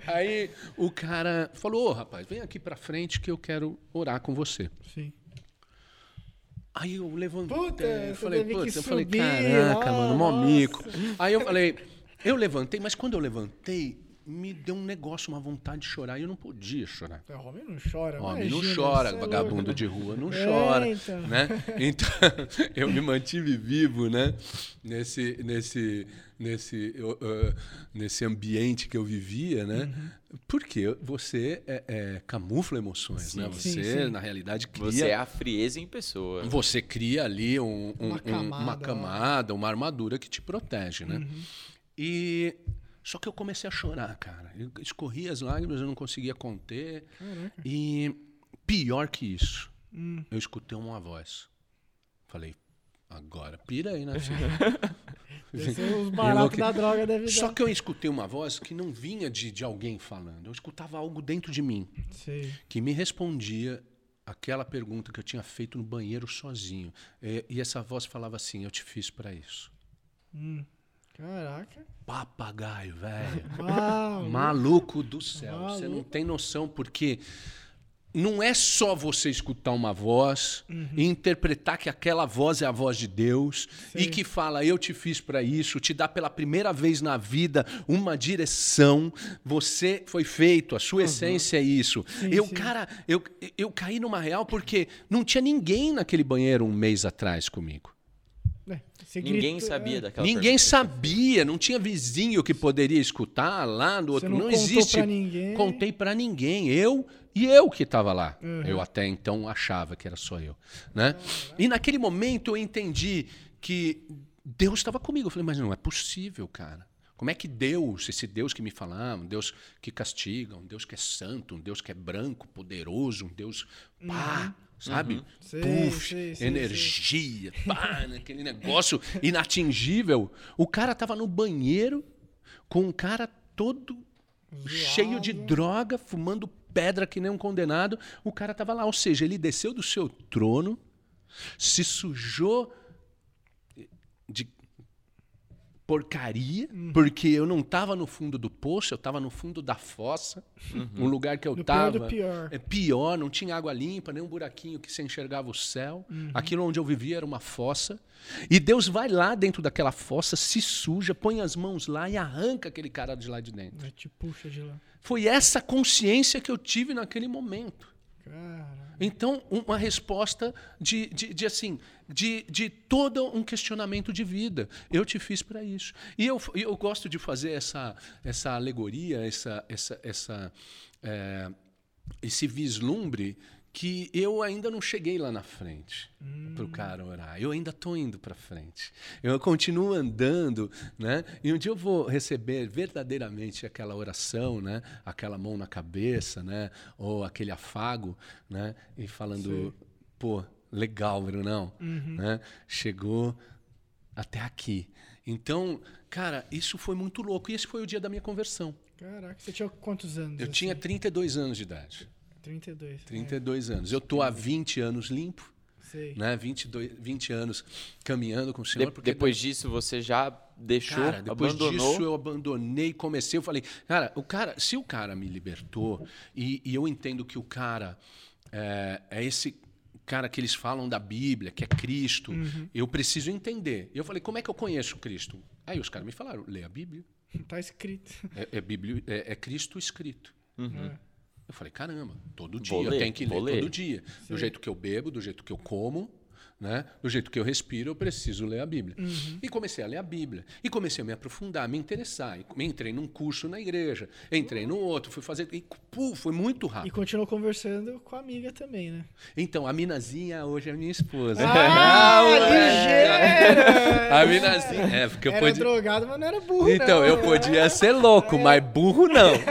Aí o cara falou, ô rapaz, vem aqui pra frente que eu quero orar com você. Sim. Aí eu levantei, Puta, eu você falei, putz, eu falei, caraca, lá, mano, mó nossa. mico. Aí eu falei, eu levantei, mas quando eu levantei, me deu um negócio, uma vontade de chorar, e eu não podia chorar. O homem não chora, Homem não imagina, chora, você é vagabundo louco. de rua não É, chora, então. né? Então eu me mantive vivo, né? Nesse nesse nesse uh, nesse ambiente que eu vivia, né? Uhum. Porque você é, é, camufla emoções, né? sim, Você sim. na realidade cria Você é a frieza em pessoa. você cria ali um- um- Uma um- camada, uma né? camada, uma armadura que te protege, né? Uhum. E só que eu comecei a chorar, cara. Eu escorri as lágrimas, eu não conseguia conter. Caraca. E pior que isso, Hum. eu escutei uma voz. Falei, agora pira aí, né, filho? Desceu os da droga deve Só dar. que eu escutei uma voz que não vinha de, de alguém falando. Eu escutava algo dentro de mim Sei. que me respondia aquela pergunta que eu tinha feito no banheiro sozinho. É, e essa voz falava assim: Eu te fiz para isso. Hum. Caraca. Papagaio, velho. Uau. Maluco do céu. Você não Maluco. tem noção, porque não é só você escutar uma voz e interpretar que aquela voz é a voz de Deus e Sim. que fala, eu te fiz para isso, te dá pela primeira vez na vida uma direção. Você foi feito, a sua essência é isso. Sim, eu, sim. cara, eu, eu caí numa real porque não tinha ninguém naquele banheiro um mês atrás comigo. É, você Ninguém grita- sabia é. daquela Ninguém pergunta. sabia, não tinha vizinho que poderia escutar lá do outro. não não contou existe. pra ninguém. Contei pra ninguém. Eu e eu que estava lá. Uhum. Eu até então achava que era só eu, né? E naquele momento eu entendi que Deus estava comigo. Eu falei, mas não é possível, cara. Como é que Deus, esse Deus que me falava, um Deus que castiga, um Deus que é santo, um Deus que é branco, poderoso, um Deus pá, sabe? Uhum. Puf, sei, sei, energia, pá, aquele negócio inatingível. O cara tava no banheiro com um cara todo cheio de droga, fumando pedra que nem um condenado. O cara tava lá, ou seja, ele desceu do seu trono, se sujou de porcaria, porque eu não estava no fundo do poço, eu estava no fundo da fossa, um lugar que eu Do pior do estava. pior. É pior, não tinha água limpa, nem um buraquinho que você enxergava o céu. Aquilo onde eu vivia era uma fossa. E Deus vai lá dentro daquela fossa, se suja, põe as mãos lá e arranca aquele cara de lá de dentro. Vai te puxa de lá. Foi essa consciência que eu tive naquele momento. Então, uma resposta de, de, de, assim, de, de todo um questionamento de vida. Eu te fiz para isso. E eu, eu gosto de fazer essa, essa alegoria, essa, essa, essa, é, esse vislumbre que eu ainda não cheguei lá na frente para o cara orar. Eu ainda estou indo para frente. Eu continuo andando, né? E um dia eu vou receber verdadeiramente aquela oração, né? Aquela mão na cabeça, né? Ou aquele afago, né? E falando, pô, legal, Brunão, né? Chegou até aqui. Então, cara, isso foi muito louco. E esse foi o dia da minha conversão. Caraca, você tinha quantos anos? Eu assim? tinha 32 anos de idade. 32. 32 anos. Eu tô há 20 anos limpo, É, sei. né? 22, 20 anos caminhando com o De- Senhor. porque depois disso, você já deixou, Cara, depois abandonou. disso eu abandonei, comecei, eu falei, cara, o cara, se o cara me libertou e, e eu entendo que o cara é, é esse cara que eles falam da Bíblia, que é Cristo, Uhum. eu preciso entender. Eu falei, como é que eu conheço Cristo? Aí os caras me falaram, lê a Bíblia, Tá escrito. é, é Bíblia, é, é Cristo escrito. Uhum. É. Eu falei, caramba, todo dia Vou eu ler, tenho que ler, ler. todo dia. Do jeito que eu bebo, do jeito que eu como, né? do jeito que eu respiro, eu preciso ler a Bíblia. Uhum. E comecei a ler a Bíblia. E comecei a me aprofundar, me interessar. E entrei num curso na igreja, entrei no outro, fui fazer. E pô, foi muito E rápido. continuou conversando com a amiga também, né? Então, a Minazinha hoje é minha esposa. Ah, ligeira! A Minazinha. É, porque eu Era podia. drogado, mas não era burro, Então, não. eu podia ser louco, mas burro não.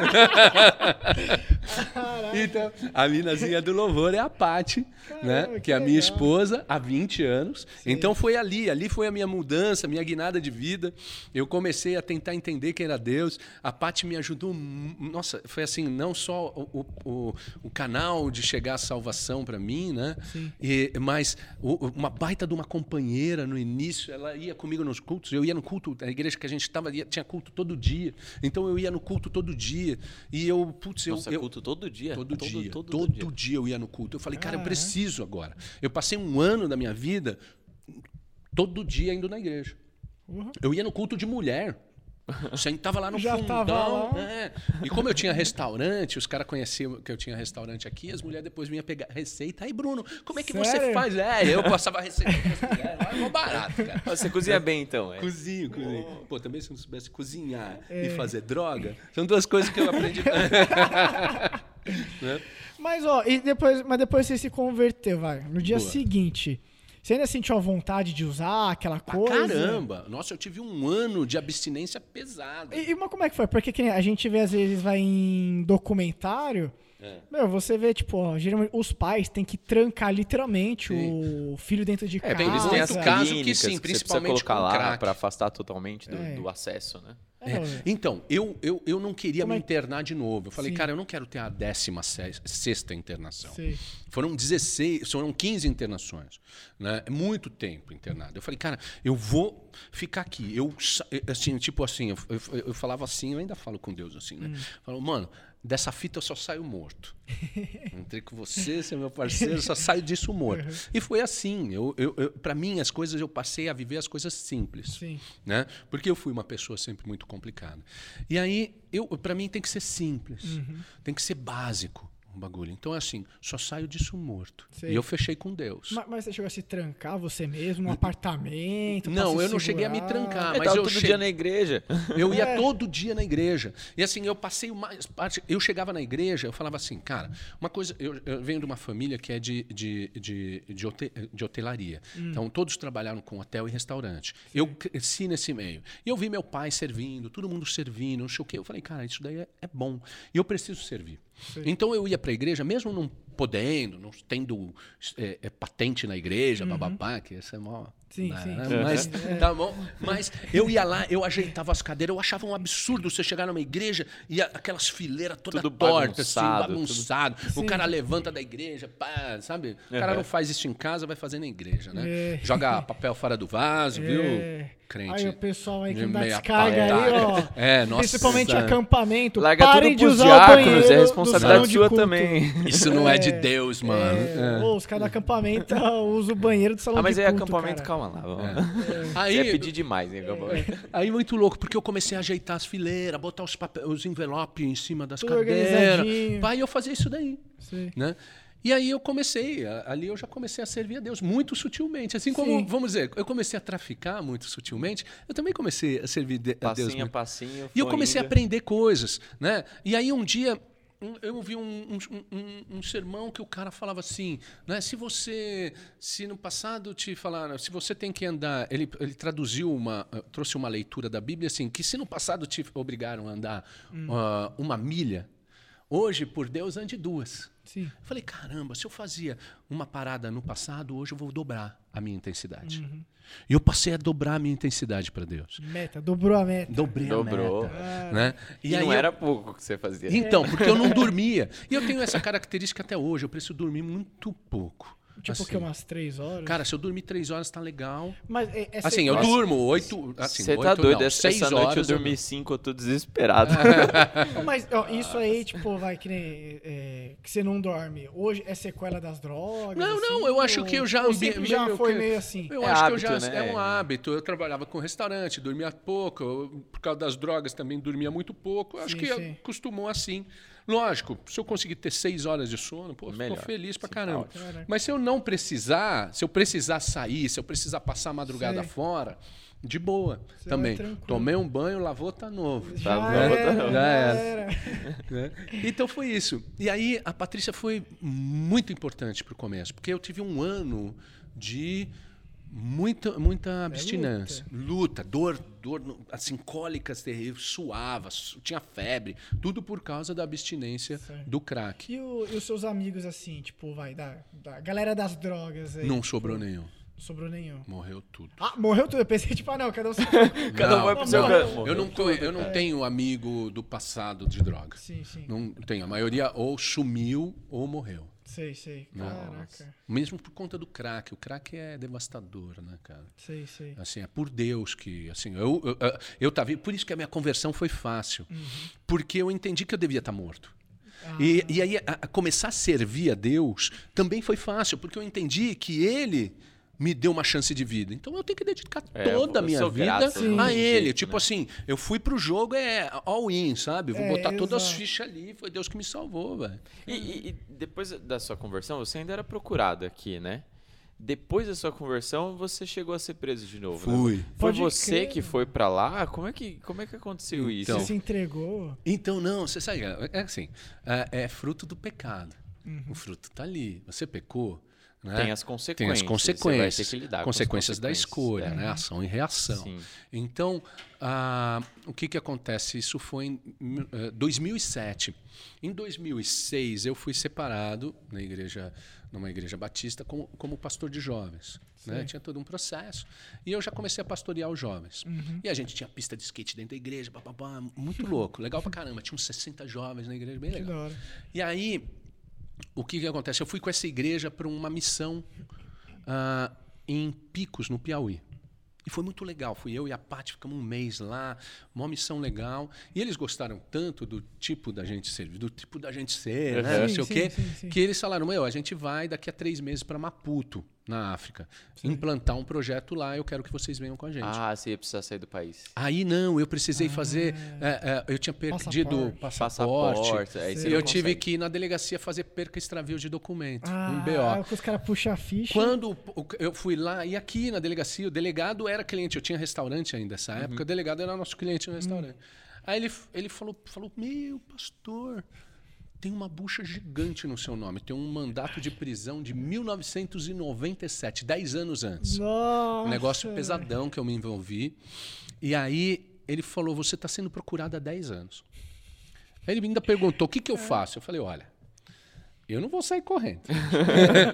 Caraca. Então, a minazinha do louvor é a Pati, né? Que, que é a minha legal. esposa há 20 anos. Então foi ali, ali foi a minha mudança, minha guinada de vida. Eu comecei a tentar entender quem era Deus. A Pati me ajudou. Nossa, foi assim, não só o, o, o- canal de chegar à salvação para mim, né? E, mas o- uma baita de uma companheira no início, ela ia comigo nos cultos. Eu ia no culto, a igreja que a gente estava, tinha culto todo dia. Então eu ia no culto todo dia. E eu, putz, eu, Nossa, eu, culto todo dia. Todo, dia. Todo, Todo, dia. dia. eu ia no culto. Eu falei, cara, eu Ah, é? preciso agora. Eu passei um ano da minha vida todo dia indo na igreja. Uhum. Eu ia no culto de mulher. Sentava lá no Já fundão. tava lá. é. E como eu tinha restaurante, os caras conheciam que eu tinha restaurante aqui, as mulheres depois vinham pegar receita. Aí, Bruno, como é que você Sério? faz? É, eu passava a receita para as mulheres. Mó barato, cara. Você cozinha bem, então. É. Cozinho, cozinho. Pô, também se eu não soubesse cozinhar É. e fazer droga, são duas coisas que eu aprendi. né? Mas, ó, e depois, mas depois você se converteu, vai. No dia Boa. seguinte, você ainda sentiu a vontade de usar aquela Pra coisa? caramba! Nossa, eu tive um ano de abstinência pesada. E, e mas como é que foi? Porque a gente vê, às vezes, vai em documentário. É. Meu, você vê, tipo, ó, geralmente os pais têm que trancar literalmente Sim. o filho dentro de É, casa. tem, eles têm as caso que sim, que, você precisa principalmente colocar com lá crack. para afastar totalmente do, É. do acesso, né? É, É. Então, eu, eu, eu não queria Como me é- internar de novo. Eu falei, Sim. cara, eu não quero ter a décima se- sexta internação. sei. Foram 16, foram 15 internações. Né? É muito tempo internado. Eu falei, cara, eu vou ficar aqui. Eu, assim, tipo assim, eu, eu, eu falava assim, eu ainda falo com Deus assim, né? Falo, mano, dessa fita eu só saio morto. Entrei com você, você é meu parceiro, eu só saio disso morto. E foi assim. Eu, eu, eu, para mim, as coisas, eu passei a viver as coisas simples Sim. né? Porque eu fui uma pessoa sempre muito complicada. E aí, eu, para mim tem que ser simples, Uhum. tem que ser básico o bagulho. Então, assim, só saio disso morto. Sei. E eu fechei com Deus. Ma- Mas, você chegou a se trancar você mesmo num apartamento? Não, eu não cheguei a me segurar? trancar. Eu mas tava eu todo che- dia na igreja. Eu ia É. todo dia na igreja. E assim, eu passei o mais parte. Eu chegava na igreja, eu falava assim, cara, uma coisa. Eu, eu venho de uma família que é de, de, de, de, hote- de hotelaria. Então, todos trabalharam com hotel e restaurante. Eu cresci nesse meio. E eu vi meu pai servindo, todo mundo servindo, não sei o quê. Eu falei, cara, isso daí é, é bom. E eu preciso servir. Então eu ia para a igreja, mesmo não podendo, não tendo é, é, patente na igreja, bababá, que isso é mó. Sim, né? sim. Mas, tá bom? Mas eu ia lá, eu ajeitava as cadeiras, eu achava um absurdo você chegar numa igreja e a- aquelas fileiras toda Tudo torta, assim, bagunçado, bagunçado. O cara levanta da igreja, pá, sabe? O cara Uhum. não faz isso em casa, vai fazer na igreja, né? É. Joga papel fora do vaso, viu? É. Crente. Aí o pessoal aí que dá descarga aí, ó. É, nossa. Principalmente acampamento. Larga parem tudo de pros usar o diáconos, banheiro é responsabilidade sua também. Isso não é, de Deus, mano. É, É. Pô, os caras do acampamento usam o banheiro do salão Ah, mas de culto, acampamento, cara. calma lá. Vamos. Aí, Você é pedir demais, hein, acampamento. Aí muito louco, porque eu comecei a ajeitar as fileiras, botar os, papel, os envelopes em cima das Tudo cadeiras. Pai, eu fazia isso daí. Sei. Né? E aí eu comecei, a- ali eu já comecei a servir a Deus muito sutilmente. Assim como, Sim. vamos dizer, eu comecei a traficar muito sutilmente, eu também comecei a servir de- a Deus Passinho a passinho. e eu comecei a indo. aprender coisas, né? E aí um dia eu ouvi um, um- um- um sermão que o cara falava assim, né? Se você, se no passado te falaram, se você tem que andar, ele, ele traduziu uma, eh, trouxe uma leitura da Bíblia assim, que se no passado te obrigaram a andar ah, uma milha, hoje por Deus ande duas. Sim. Eu falei, caramba, se eu fazia uma parada no passado, hoje eu vou dobrar a minha intensidade. Uhum. E eu passei a dobrar a minha intensidade para Deus. Meta, dobrou a meta. Dobrei Dobrou. a meta. Né? E, não eu- era pouco que você fazia. Então, porque eu não dormia. E eu tenho essa característica até hoje, eu preciso dormir muito pouco. Tipo Assim, o que, umas três horas? Cara, se eu dormir três horas, tá legal. Mas é, é Assim, eu durmo oito. Assim, Você tá oito doido? não, essa, seis essa noite eu horas dormi cinco, eu tô desesperado. Mas ó, isso aí, tipo, vai que nem. é, que você não dorme. Hoje é sequela das drogas? Não, assim, não, eu acho ou- que eu já ambi- já meio foi que- meio assim. Eu É acho hábito, que eu já. né? É um hábito. Eu trabalhava com restaurante, dormia pouco. eu, por causa das drogas também dormia muito pouco. Eu acho Sim, que sim. acostumou assim. Lógico, se eu conseguir ter seis horas de sono, pô, Melhor. tô feliz pra Sim, caramba. ótimo. Caraca. Mas se eu não precisar, se eu precisar sair, se eu precisar passar a madrugada Sei. fora, de boa Você também. Tomei um banho, lavou, tá novo. Já Tá era, bom, já tá era. era. né? Então foi isso. E aí a Patrícia foi muito importante para o começo, porque eu tive um ano de muita, muita abstinência. Luta. dor, dor, no- assim, cólicas terríveis, suava, su- tinha febre, tudo por causa da abstinência Certo. do crack. E, o- e os seus amigos, assim, tipo, vai, da, da galera das drogas aí? Não tipo, sobrou nenhum. Não sobrou nenhum. Morreu tudo. Ah, morreu tudo. Eu pensei, tipo, ah, não, cada um se... Cada um Não, vai pro seu canto. Eu não, tô- eu não tenho amigo do passado de droga. Sim, sim. Não tenho. A maioria ou sumiu ou morreu. Sei, sei. Nossa. Caraca. Mesmo por conta do crack. O crack é devastador, né, cara? Sei, sei. Assim, é por Deus que, assim, eu, eu, eu, eu tava, por isso que a minha conversão foi fácil, porque eu entendi que eu devia estar morto. E, e aí, a- a começar a servir a Deus também foi fácil, porque eu entendi que Ele me deu uma chance de vida. Então eu tenho que dedicar É, toda a minha vida não a Ele. jeito, tipo né? assim, eu fui pro jogo, é all in, sabe? Vou É, botar todas as exato. fichas ali, foi Deus que me salvou, velho. E, e- e depois da sua conversão, você ainda era procurado aqui, né? Depois da sua conversão, você chegou a ser preso de novo. né? Fui. Foi Pode você crer. que foi pra lá? Como é que, como é que aconteceu isso? Então, Você se entregou. Então, não, você sabe, é é assim, é, é fruto do pecado. O fruto está ali. Você pecou, né? Tem as Tem consequências. as Você vai consequências, ter que lidar com as consequências da consequências. escolha, É. né? Ação e reação. Sim. Então, ah, o que, que acontece? Isso foi em mil- eh, 2007. Em 2006, eu fui separado na igreja, numa igreja batista como, como pastor de jovens. Né? Tinha todo um processo. E eu já comecei a pastorear os jovens. E a gente tinha pista de skate dentro da igreja, muito louco, legal pra caramba. Tinha uns 60 jovens na igreja, bem legal. E aí, o que, que acontece? Eu fui com essa igreja para uma missão ah, em Picos, no Piauí. E foi muito legal. Fui eu e a Paty, ficamos um mês lá, uma missão legal. E eles gostaram tanto do tipo da gente ser, do tipo da gente ser, né? Sim, não sei o sim, quê, sim, sim. que eles falaram: meu, a gente vai daqui a três meses para Maputo, na África, implantar um projeto lá. Eu quero que vocês venham com a gente. Ah, você ia precisar sair do país. Aí não, eu precisei fazer. é, é, eu tinha perdido Passaporte. passaporte. aí você e não eu tive que ir na delegacia fazer perca e extravio de documento. Ah, um aí BO. que os caras puxam a ficha. Quando eu fui lá, e aqui na delegacia, o delegado era cliente, eu tinha restaurante ainda nessa época, o delegado era nosso cliente no restaurante. Aí ele, ele falou, falou: Meu, pastor, tem uma bucha gigante no seu nome, tem um mandato de prisão de 1997, 10 anos antes. Nossa. Um negócio pesadão que eu me envolvi. E aí ele falou: Você está sendo procurado há 10 anos. Aí ele ainda perguntou: O que, que eu faço? Eu falei: Olha, eu não vou sair correndo.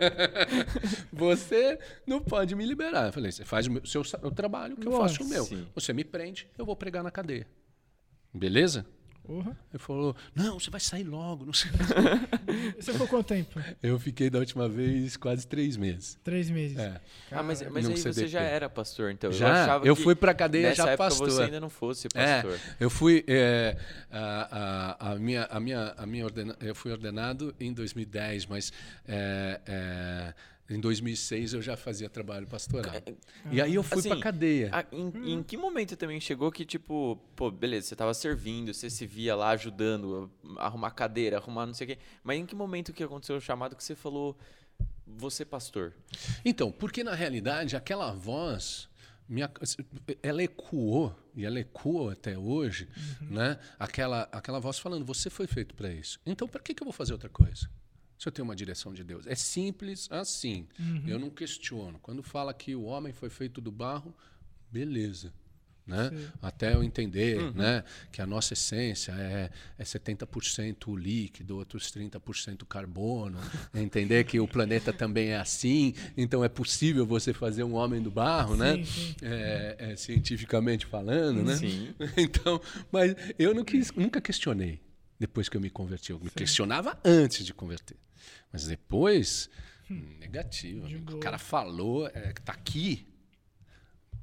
você não pode me liberar. Eu falei: Você faz o meu, seu o trabalho, que eu faço o meu. Você me prende, eu vou pregar na cadeia. Beleza? Porra. Ele falou: Não, você vai sair logo. Não sei. Você ficou quanto tempo? Eu fiquei da última vez quase três meses. Três meses. É. Ah, mas, mas aí você já era pastor, então. Já? Eu, achava Eu que fui pra cadeia nessa já época pastor. você ainda não fosse É, pastor. eu fui é, a, a, a minha a minha a minha ordena, eu fui ordenado em 2010, mas é, é, em 2006 eu já fazia trabalho pastoral. E aí eu fui Assim, pra cadeia. Ah, em, em que momento também chegou que, tipo, pô, beleza, você tava servindo, você se via lá ajudando, a arrumar cadeira, arrumar não sei o quê. Mas em que momento que aconteceu o chamado que você falou, você pastor? Então, porque na realidade aquela voz minha, ela ecoou, e ela ecoa até hoje, né? aquela, aquela voz falando: Você foi feito para isso. Então, para que, que eu vou fazer outra coisa? Se eu tenho uma direção de Deus. É simples assim. Eu não questiono. Quando fala que o homem foi feito do barro, beleza. Né? Até eu entender né? que a nossa essência é, é 70% líquido, outros 30% carbono. entender que o planeta também é assim, então é possível você fazer um homem do barro, né? Sim, sim. É, é, cientificamente falando, né? Sim. Então, mas eu não quis- nunca questionei depois que eu me converti. Eu me questionava antes de converter. Mas depois, negativo. De. O cara falou, é, que tá aqui,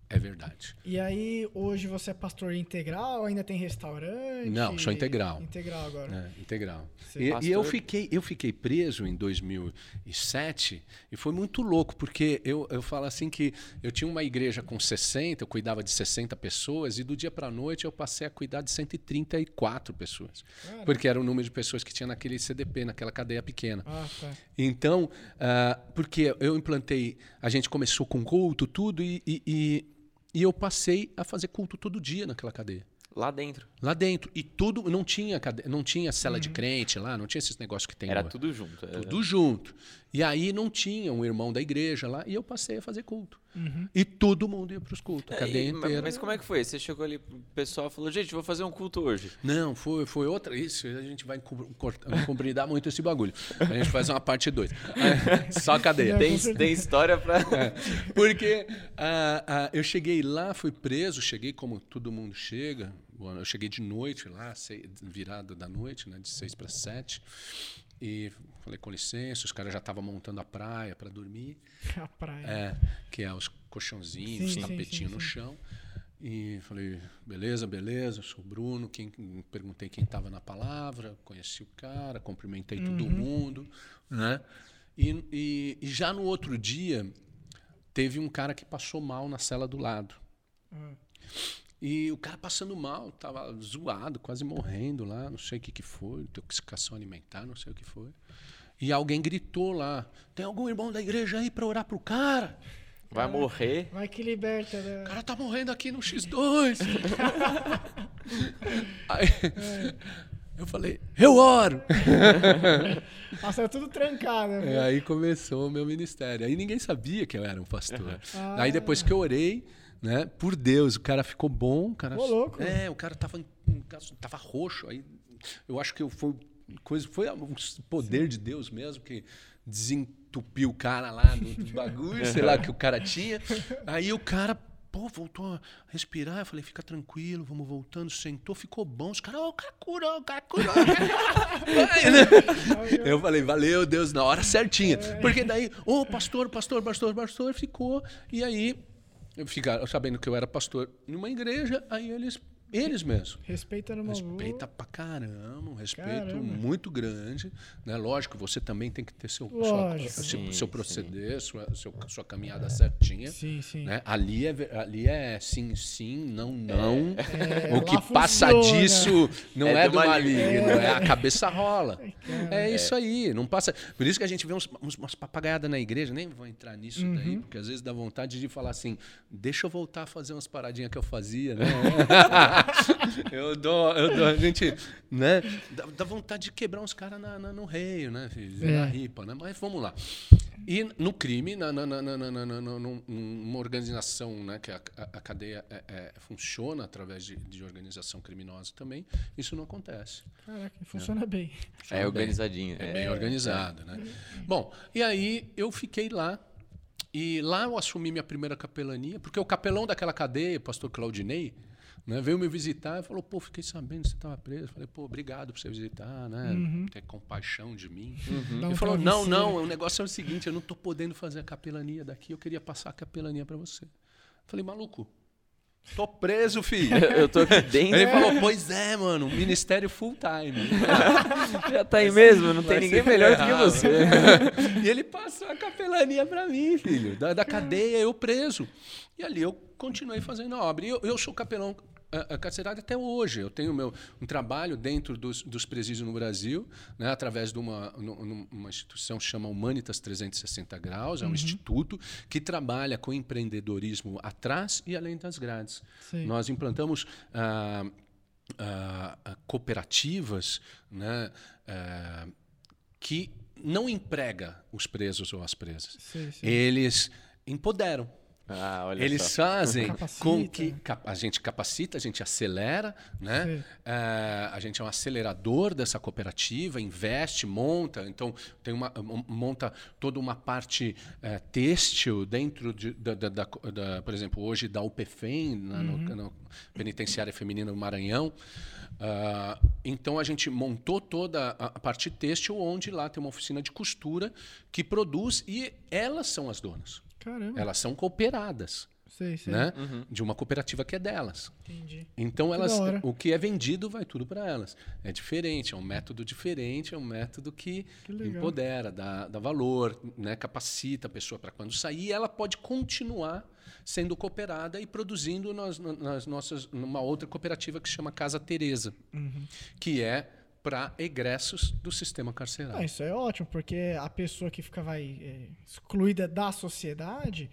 é verdade. E aí, hoje você é pastor integral? Ainda tem restaurante? Não, sou integral. Integral agora. É, integral. E, e eu, fiquei, eu fiquei preso em 2007 e foi muito louco, porque eu, eu falo assim que eu tinha uma igreja com 60, eu cuidava de 60 pessoas, e do dia para a noite eu passei a cuidar de 134 pessoas. Cara. Porque era o número de pessoas que tinha naquele CDP, naquela cadeia pequena. Ah, tá. Então, ah, porque eu implantei, a gente começou com culto, tudo, e, e, e, e eu passei a fazer culto todo dia naquela cadeia. Lá dentro. Lá dentro. E tudo, não tinha, cade- não tinha cela de crente lá, não tinha esses negócios que tem Era tudo junto. era- Tudo junto. E aí não tinha um irmão da igreja lá, e eu passei a fazer culto. Uhum. E todo mundo ia para os cultos, a É, cadeia e- inteira. Mas como é que foi? Você chegou ali pro pessoal e falou, gente, vou fazer um culto hoje. Não, foi, foi outra. Isso, a gente vai compridar muito esse bagulho. A gente faz uma parte 2. Só cadeia. Tem, tem história pra. Porque ah, ah, eu cheguei lá, fui preso, cheguei como todo mundo chega. Eu cheguei de noite lá, virada da noite, né, de seis para sete. E falei com licença, os caras já estavam montando a praia para dormir, A praia. é, que é os colchãozinhos, Sim, os tapetinhos no chão. E falei, beleza, beleza, sou o Bruno. Quem, perguntei quem estava na palavra, conheci o cara, cumprimentei todo Uhum. mundo. Né? E, e- e já no outro dia, teve um cara que passou mal na cela do lado. Ah. E o cara passando mal, tava zoado, quase morrendo lá, não sei o que, que foi, intoxicação alimentar, não sei o que foi. E alguém gritou lá: tem algum irmão da igreja aí para orar pro cara? Vai morrer. Vai que liberta. Né? O cara tá morrendo aqui no X2. Aí, eu falei, eu oro. Nossa, é tudo trancado. E viu? aí começou o meu ministério. Aí ninguém sabia que eu era um pastor. Ah. Aí depois que eu orei, né, por Deus, o cara ficou bom. O cara, Ô, louco. É, o cara tava, tava roxo. Aí eu acho que foi coisa, foi um poder de Deus mesmo que desentupiu o cara lá do, do bagulho, sei lá, que o cara tinha. Aí o cara, pô, voltou a respirar. Eu falei, fica tranquilo, vamos voltando. Sentou, ficou bom. Os caras, ó, o cara curou, o cara curou. Eu falei, valeu, Deus, na hora certinha. Porque daí, ô, pastor, pastor, pastor, pastor, ficou. E aí, eu ficaram sabendo que eu era pastor numa igreja, aí eles, eles mesmos. Respeita no. Respeita pra caramba, um respeito Caramba. muito grande. Né? Lógico, você também tem que ter seu, Lógico. sua, seu, Sim, seu sim. proceder, sua, seu- sua caminhada certinha. Sim, sim. Né? Ali, é, ali é sim, sim, não, não. É, o que lá passa funciona. disso não É é, do maligno, é. a cabeça rola. É isso aí, não passa. Por isso que a gente vê uns, uns, umas papagaiadas na igreja, nem vou entrar nisso Uhum. daí, porque às vezes dá vontade de falar assim: deixa eu voltar a fazer umas paradinhas que eu fazia, né? eu dou, eu dou, a gente, né? Dá, dá vontade de quebrar uns caras na, na- no reio, né? filho? É. Na ripa, né? Mas vamos lá. E no crime, na, na, na, na, na, na, na- na- num- numa organização, né, que a, a- a cadeia é- é- funciona através de, de organização criminosa também, isso não acontece. Caraca, funciona bem. Funciona É bem. organizadinho. É bem organizado, né? Bom, e aí eu fiquei lá. E lá eu assumi minha primeira capelania, porque o capelão daquela cadeia, o pastor Claudinei, né, veio me visitar e falou: pô, fiquei sabendo que você estava preso. Falei: pô, obrigado por você visitar, né? Ter compaixão de mim. Dá um Ele falou: não, travesseiro. não, o negócio é o seguinte: eu não estou podendo fazer a capelania daqui, eu queria passar a capelania para você. Falei: maluco, tô preso, filho. Eu tô aqui dentro. Ele falou: pois é, mano, ministério full time. Já tá aí mesmo, não tem ninguém melhor do que você. e ele passou a capelania pra mim, filho. Da, da cadeia, eu preso. E ali eu continuei fazendo a obra. E eu, eu sou capelão uh, carcerário até hoje. Eu tenho meu, um trabalho dentro dos, dos presídios no Brasil, né, através de uma, uma instituição que chama Humanitas 360 Graus, é um uhum. instituto que trabalha com empreendedorismo atrás e além das grades. Sim. Nós implantamos. Uh, uh, cooperativas né, que não emprega os presos ou as presas. Sim, sim. Eles empoderam. Ah, Eles só. fazem capacita. com que a gente capacita, a gente acelera, né? É, a gente é um acelerador dessa cooperativa, investe, monta, então tem uma monta toda uma parte é, têxtil dentro de, da, da, da, da, por exemplo, hoje da UPFEM, na, uhum. no, no penitenciária feminina do Maranhão. Uh, então a gente montou toda a parte têxtil, onde lá tem uma oficina de costura que produz e elas são as donas. Caramba. Elas são cooperadas. Sei, sei. Né? Uhum. De uma cooperativa que é delas. Entendi. Então elas, o que é vendido vai tudo para elas. É diferente, é um método diferente, é um método que, que empodera, dá, dá valor, né? capacita a pessoa para quando sair, ela pode continuar sendo cooperada e produzindo nas, nas nossas numa outra cooperativa que se chama Casa Teresa, uhum. que é para egressos do sistema carcerário. Ah, isso é ótimo, porque a pessoa que fica vai, é, excluída da sociedade,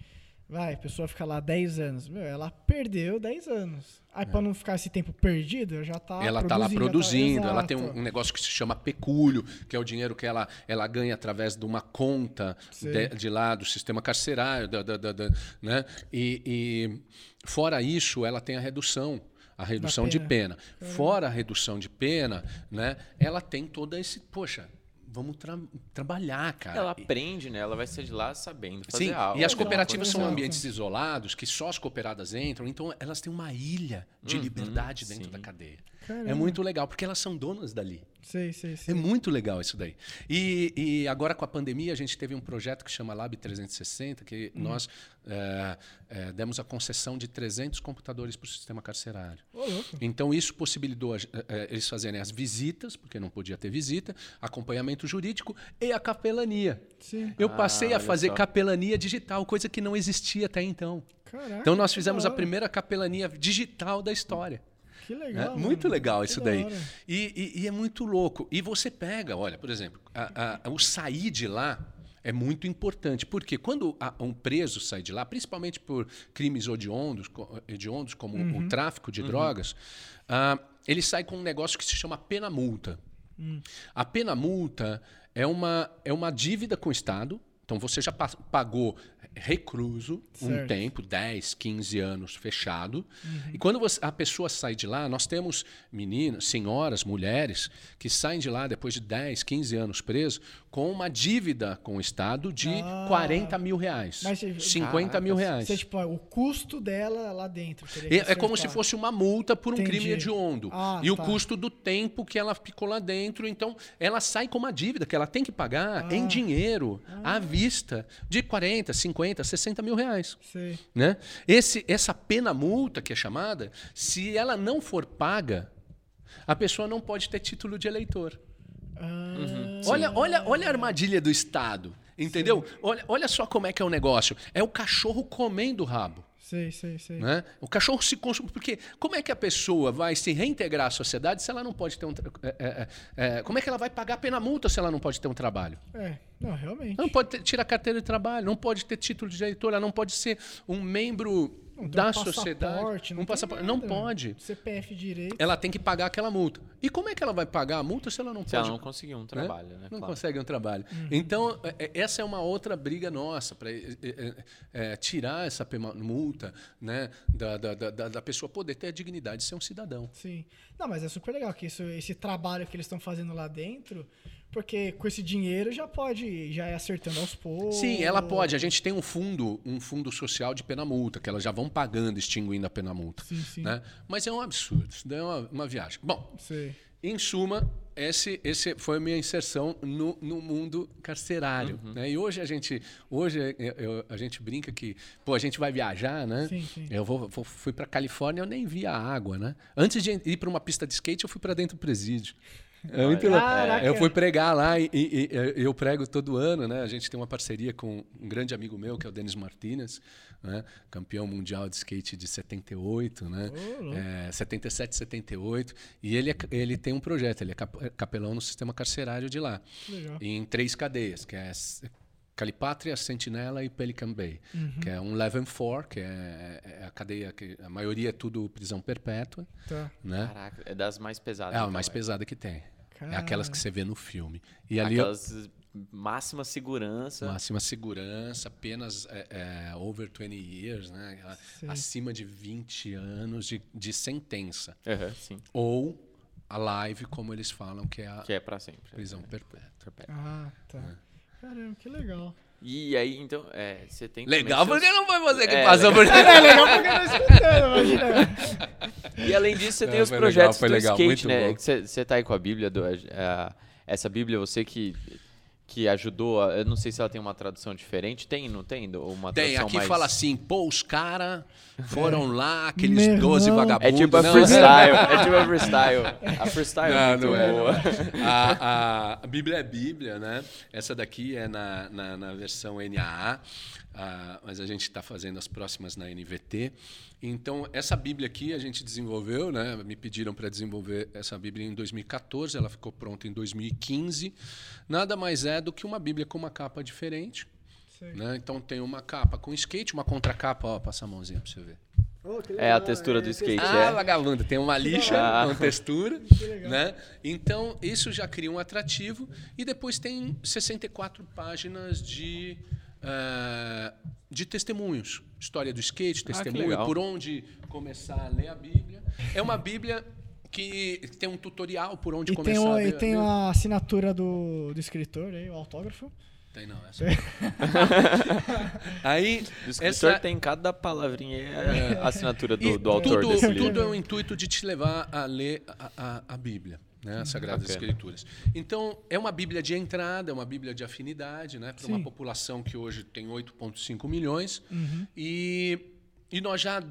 vai, a pessoa fica lá 10 anos, meu, ela perdeu 10 anos. Aí, é. para não ficar esse tempo perdido, já está Ela está lá produzindo, tá, ela tem um, um, negócio que se chama pecúlio, que é o dinheiro que ela, ela ganha através de uma conta de, de, lá do sistema carcerário, da, da, da né? E, e fora isso, ela tem a redução a redução pena. de pena. É. Fora a redução de pena, né, ela tem todo esse, poxa, vamos tra trabalhar, cara. Ela aprende, né? Ela vai sair de lá sabendo fazer Sim, algo. E as cooperativas são ambientes isolados, que só as cooperadas entram, então elas têm uma ilha de uhum, liberdade dentro sim. da cadeia. Caramba. É muito legal, porque elas são donas dali. Sei, sei, sei. É muito legal isso daí. E, e, agora com a pandemia, a gente teve um projeto que chama Lab 360, que hum. nós é, é, demos a concessão de 300 computadores para o sistema carcerário. Oh, então, isso possibilitou é, eles fazerem as visitas, porque não podia ter visita, acompanhamento jurídico e a capelania. Sim. Eu passei ah, a fazer só. capelania digital, coisa que não existia até então. Caraca, então, nós fizemos a primeira capelania digital da história. Que legal. É, muito legal isso daí. E, e, e, é muito louco. E você pega, olha, por exemplo, a, a, o sair de lá é muito importante. Porque quando um preso sai de lá, principalmente por crimes hediondos, hediondos como uhum. o tráfico de uhum. drogas, uh, ele sai com um negócio que se chama pena-multa. Uhum. A pena-multa é uma, é uma dívida com o Estado. Então você já pagou recluso certo. um tempo, 10, 15 anos fechado. Uhum. E quando você, a pessoa sai de lá, nós temos meninas, senhoras, mulheres que saem de lá depois de 10, 15 anos presos com uma dívida com o Estado de ah, 40 mil reais. Mas, 50 mil reais. Você, tipo, o custo dela lá dentro. É, é, como se fosse uma multa por um Entendi. crime hediondo. Ah, e tá. o custo do tempo que ela ficou lá dentro. Então, ela sai com uma dívida que ela tem que pagar ah. em dinheiro, à vista, de 40, 50 50, 60 mil reais. Sim. Né? Esse, essa pena multa, que é chamada, se ela não for paga, a pessoa não pode ter título de eleitor. Uhum. Olha, olha, olha a armadilha do Estado. Entendeu? Olha, olha só como é que é o negócio. É o cachorro comendo o rabo. Sei, sei, sei. Né? O cachorro se consome. Porque como é que a pessoa vai se reintegrar à sociedade se ela não pode ter um. É, é, é, como é que ela vai pagar a pena multa se ela não pode ter um trabalho? É, não, realmente. Ela não pode ter, tirar carteira de trabalho, não pode ter título de eleitor, ela não pode ser um membro não da um sociedade. Não, um passaporte, não pode. CPF direito. Ela tem que pagar aquela multa. E como é que ela vai pagar a multa se ela não se pode? ela não conseguir um né? trabalho, né? né? Não claro. consegue um trabalho. Uhum. Então, é, é, essa é uma outra briga nossa para é, é, tirar essa multa né, da, da, da, da, pessoa poder ter a dignidade de ser um cidadão. Sim. Não, mas é super legal que isso, esse trabalho que eles estão fazendo lá dentro porque com esse dinheiro já pode já é acertando aos poucos. Sim, ela pode. A gente tem um fundo, um fundo social de pena multa, que elas já vão pagando, extinguindo a pena multa. Sim, sim. Né? Mas é um absurdo, isso é uma, uma viagem. Bom, em suma, esse, esse foi a minha inserção no, no mundo carcerário. Uhum. Né? E hoje a gente, hoje eu, eu, a gente brinca que pô, a gente vai viajar, né? Sim, sim. Eu vou, vou fui para Califórnia, eu nem vi a água, né? Antes de ir para uma pista de skate, eu fui para dentro do presídio. É louco. Caraca. Eu fui pregar lá e, e- e eu prego todo ano, né? A gente tem uma parceria com um grande amigo meu, que é o Denis Martinez, né? campeão mundial de skate de 78, né? É, 77, 78. E ele, é- ele tem um projeto, ele é é capelão no sistema carcerário de lá. Legal. Em três cadeias, que é Calipátria, Sentinela e Pelican Bay, que é um Level 4, que é, é a cadeia que a maioria é tudo prisão perpétua, Tá. né? Caraca, é das mais pesadas. É a então, mais é. pesada que tem. É Cara. aquelas que você vê no filme. E ali Aquelas máxima segurança. máxima segurança, apenas é, é, over 20 years, né? A- Sim. acima de 20 anos de, de sentença. Sim. Ou a live, como eles falam, que é a Que é pra sempre. prisão perpétua. Ah, tá. Caramba, que legal. E aí, então, é, você tem Legal, também porque seus- não foi você que É, passou por É legal porque tô escutando, imagina. E além disso, você tem Não, os foi projetos legal, foi do legal, skate, muito né? Você, você tá aí com a Bíblia, do, é, essa Bíblia, você que, que ajudou, a- eu não sei se ela tem uma tradução diferente, tem, não tem? Ou Uma Tem, tradução aqui mais... fala assim, pô, os caras foram lá, aqueles Meu 12 irmão. vagabundos. É tipo a Não, freestyle, é tipo a freestyle. A freestyle é Não, muito não é. boa. A, a- a Bíblia é Bíblia, né? Essa daqui é na, na, na versão NAA, ah, mas a gente está fazendo as próximas na NVT. Então, essa Bíblia aqui a gente desenvolveu, né? Me pediram para desenvolver essa Bíblia em 2014, ela ficou pronta em 2015. Nada mais é do que uma Bíblia com uma capa diferente. Né? Então tem uma capa com skate, uma contracapa, ó, passa a mãozinha para você ver. É a textura do skate, Ah, é. vagabundo, tem uma lixa Ah. com textura, né? Então, isso já cria um atrativo e depois tem 64 páginas de eh, de testemunhos, história do skate, Ah, testemunho, legal. por onde começar a ler a Bíblia. É uma Bíblia que tem um tutorial por onde E começar tem, o, a e ler. tem ler. a assinatura do, do escritor aí, o autógrafo. Tem não, essa. Aí O escritor essa tem cada palavrinha, é a assinatura do, E do autor tudo, desse livro. tudo é o intuito de te levar a ler a, a, a Bíblia, né, as Sagradas Bacana. Escrituras. Então, é uma Bíblia de entrada, é uma Bíblia de afinidade, né, para uma população que hoje tem 8,5 milhões. Uhum. E, e nós já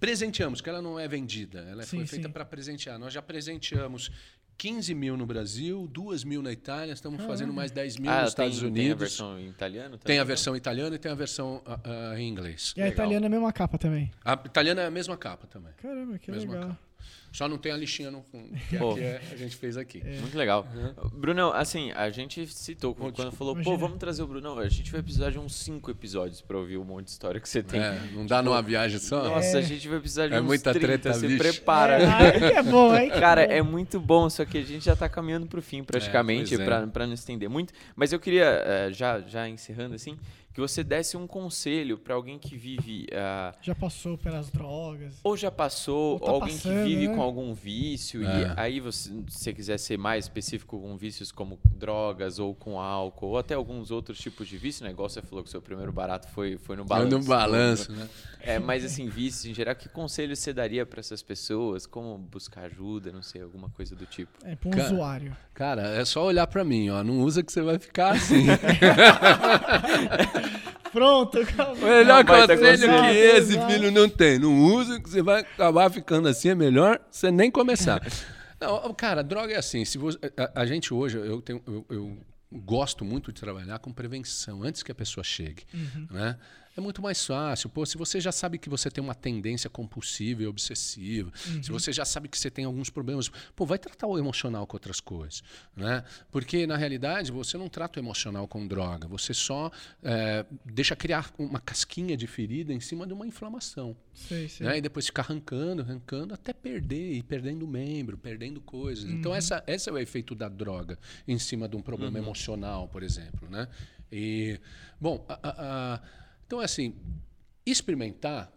presenteamos, que ela não é vendida, ela Sim, foi feita para presentear. Nós já presenteamos 15 mil no Brasil, 2 mil na Itália, estamos fazendo mais 10 mil Ah, nos tem, Estados tem a Unidos. versão em italiano Tem a também? versão italiana e tem a versão ah, ah, em inglês. E a Legal. italiana é a mesma capa também. A italiana é a mesma capa também. Caramba, que Mesma legal. capa. Só não tem a lixinha no fundo, que Pô. aqui é, a gente fez aqui. Muito legal. Brunão, assim, a gente citou quando desculpa. falou, pô, vamos trazer o Brunão. A gente vai precisar de uns cinco episódios pra ouvir um monte de história que você tem. É, não dá numa viagem só? Nossa, a gente vai precisar de É uns muita 30, treta, se bicho. prepara. É, é bom, hein? Cara, é muito bom, só que a gente já tá caminhando pro fim, praticamente, é. pra, pra não estender muito. Mas eu queria, eh, já, já encerrando assim, que você desse um conselho pra alguém que vive, ah, Já passou pelas drogas. ou já passou, Ou tá alguém passando, que vive né? com algum vício, É. e aí você, se você quiser ser mais específico com vícios como drogas ou com álcool, ou até alguns outros tipos de vício, né? Igual você falou que o seu primeiro barato foi, foi no Foi balanço. no balanço, né? É, mas assim, vícios em geral, que conselho você daria pra essas pessoas? Como buscar ajuda, não sei, alguma coisa do tipo? É, pra um Cara, usuário. Cara, é só olhar pra mim, ó. Não usa que você vai ficar assim. Pronto, acabou. melhor conselho conselho. que esse Exato. filho não tem. Não usa que você vai acabar ficando assim. É melhor você nem começar. Não, cara, droga é assim. Se você- a, a gente hoje, eu, tenho, eu, eu gosto muito de trabalhar com prevenção antes que a pessoa chegue. Né? É muito mais fácil. Pô, se você já sabe que você tem uma tendência compulsiva e obsessiva, se você já sabe que você tem alguns problemas, pô, vai tratar o emocional com outras coisas. Né? Porque, na realidade, você não trata o emocional com droga. Você só é, deixa criar uma casquinha de ferida em cima de uma inflamação. Sei, sei. Né? E depois ficar arrancando, arrancando, até perder, e perdendo membro, perdendo coisas. Então, essa, esse é o efeito da droga em cima de um problema emocional, por exemplo. Né? E, bom, a- a- a- então, assim, experimentar,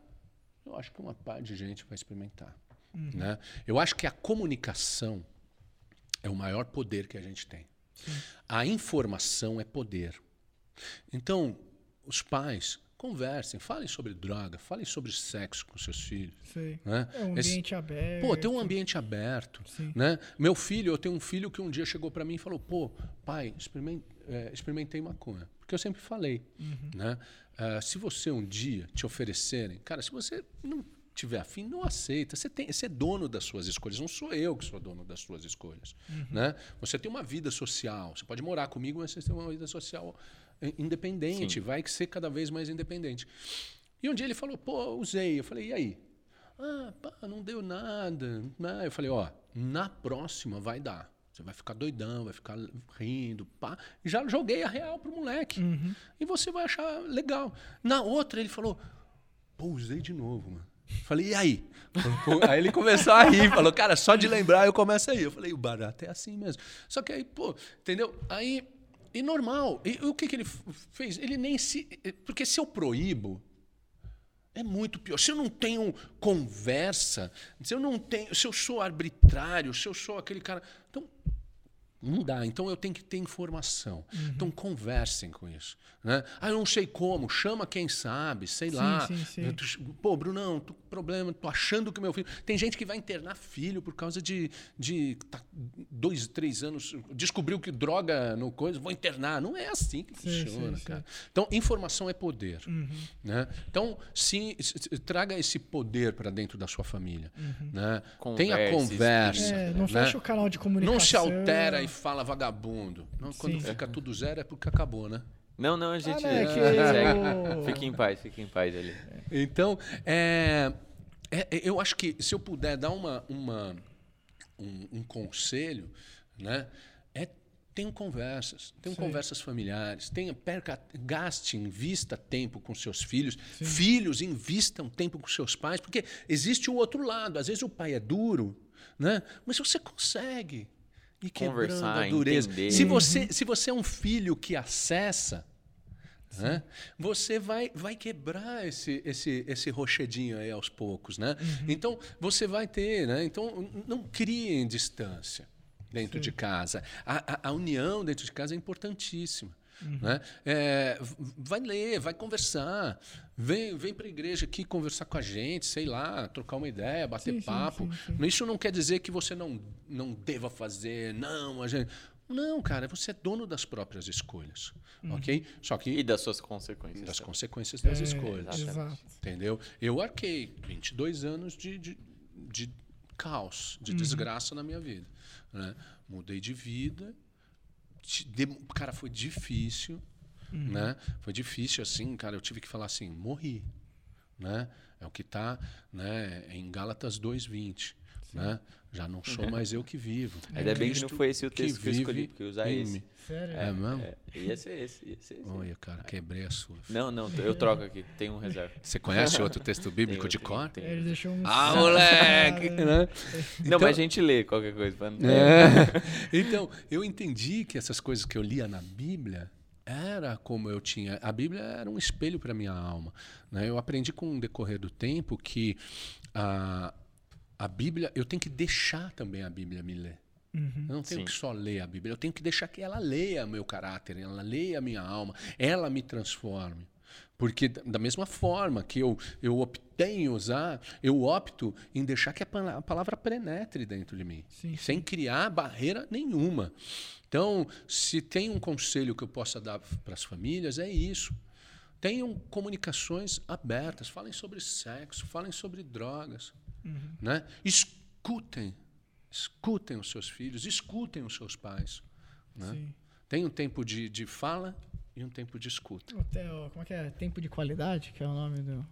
eu acho que uma parte de gente vai experimentar. Né? Eu acho que a comunicação é o maior poder que a gente tem. A informação é poder. Então, os pais conversem, falem sobre droga, falem sobre sexo com seus filhos. sei. Né? É um Esse- ambiente aberto. Pô, tem um ambiente aberto. Sim. Né? Meu filho, eu tenho um filho que um dia chegou para mim e falou: pô, pai, eh, experimentei maconha. Porque eu sempre falei. Uhum. Né? Ah, se você um dia te oferecerem, cara, se você não tiver afim, não aceita. Você, tem, você é dono das suas escolhas, não sou eu que sou dono das suas escolhas. Né? Você tem uma vida social, você pode morar comigo, mas você tem uma vida social eh, independente, Sim. vai ser cada vez mais independente. E um dia ele falou, pô, usei. Eu falei, e aí? Ah, pá, não deu nada. né? Eu falei, ó, na próxima vai dar. Você vai ficar doidão, vai ficar rindo, pá. Já joguei a real pro moleque. E você vai achar legal. Na outra, ele falou, pô, usei de novo, mano. Falei, e aí? Aí ele começou a rir, falou, cara, só de lembrar eu começo a rir. Eu falei, o barato é assim mesmo. Só que aí, pô, entendeu? Aí, e normal. E o que, que ele fez? Ele nem se. Porque se eu proíbo, é muito pior. Se eu não tenho conversa, se eu não tenho, se eu sou arbitrário, se eu sou aquele cara, então não dá. Então eu tenho que ter informação. Então conversem com isso, né? Ah, eu não sei como. Chama quem sabe, sei Sim, lá. sim, sim. Pô, Brunão, tô com problema. Tô achando que meu filho. Tem gente que vai internar filho por causa de, de tá, dois, três anos. Descobriu que droga no coisa, vou internar. Não é assim que Sim, funciona, sim, sim. cara. Então informação é poder, né? Então se, se- traga esse poder para dentro da sua família, né? Tenha Converse, conversa. explique. É, não né? fecha o canal de comunicação. Não se altera e fala vagabundo. Não, quando Sim. fica tudo zero é porque acabou, né? Não, não, a gente não, é que segue. Fique em paz, fique em paz ali. Então, é, é- é- eu acho que se eu puder dar uma, uma- um, um conselho, né, é tenham conversas, tenham conversas familiares, tenha, perca, gaste, invista tempo com seus filhos, filhos invistam tempo com seus pais, porque existe o outro lado. Às vezes o pai é duro, né, mas você consegue quebrando Conversar, a dureza. entender. Se você, se você é um filho que acessa né? Você vai, vai quebrar esse, esse, esse rochedinho aí aos poucos, né? Então você vai ter, né? Então não criem distância dentro de casa. A, a, a união dentro de casa é importantíssima. Né? É, vai ler, vai conversar, vem, vem para a igreja aqui conversar com a gente, sei lá, trocar uma ideia, bater Sim, papo. sim, sim. Isso não quer dizer que você não, não deva fazer, não, a gente. Não, cara, você é dono das próprias escolhas, ok? Só que E das suas consequências. das também. consequências das É, escolhas. Exato. Entendeu? Eu arquei 22 anos de, de, de caos, de desgraça na minha vida. né? Mudei de vida. Cara, foi difícil. Né? Foi difícil, assim, cara. Eu tive que falar assim: morri. Né? É o que está né, em Gálatas 2,20. Né? Já não sou mais eu que vivo. é Ainda bem que não foi esse o texto que eu vive escolhi, porque eu ia usar esse. Sério? É mesmo? É, ia ser esse, ia ser esse. Olha, cara, quebrei a sua. Não, não, eu troco aqui, tem um reserva. Você conhece outro texto bíblico Tem, de tem, cor? tem. Ele deixou um. Ah, moleque! né? Não, Então- mas a gente lê qualquer coisa. Pra não... É. Então, eu entendi que essas coisas que eu lia na Bíblia era como eu tinha. A Bíblia era um espelho para minha alma. né? Eu aprendi com o decorrer do tempo que a, a Bíblia, eu tenho que deixar também a Bíblia me ler. Eu não tenho Sim. que só ler a Bíblia, eu tenho que deixar que ela leia meu caráter, ela leia a minha alma, ela me transforme. Porque da mesma forma que eu, eu optei em usar, eu opto em deixar que a palavra penetre dentro de mim, Sim, sem criar barreira nenhuma. Então, se tem um conselho que eu possa dar para as famílias, é isso. Tenham comunicações abertas, falem sobre sexo, falem sobre drogas. Né? Escutem, escutem os seus filhos, escutem os seus pais. Né? Tem um tempo de, de fala e um tempo de escuta. Até, ó, como é que é? Tempo de qualidade, que é o nome do.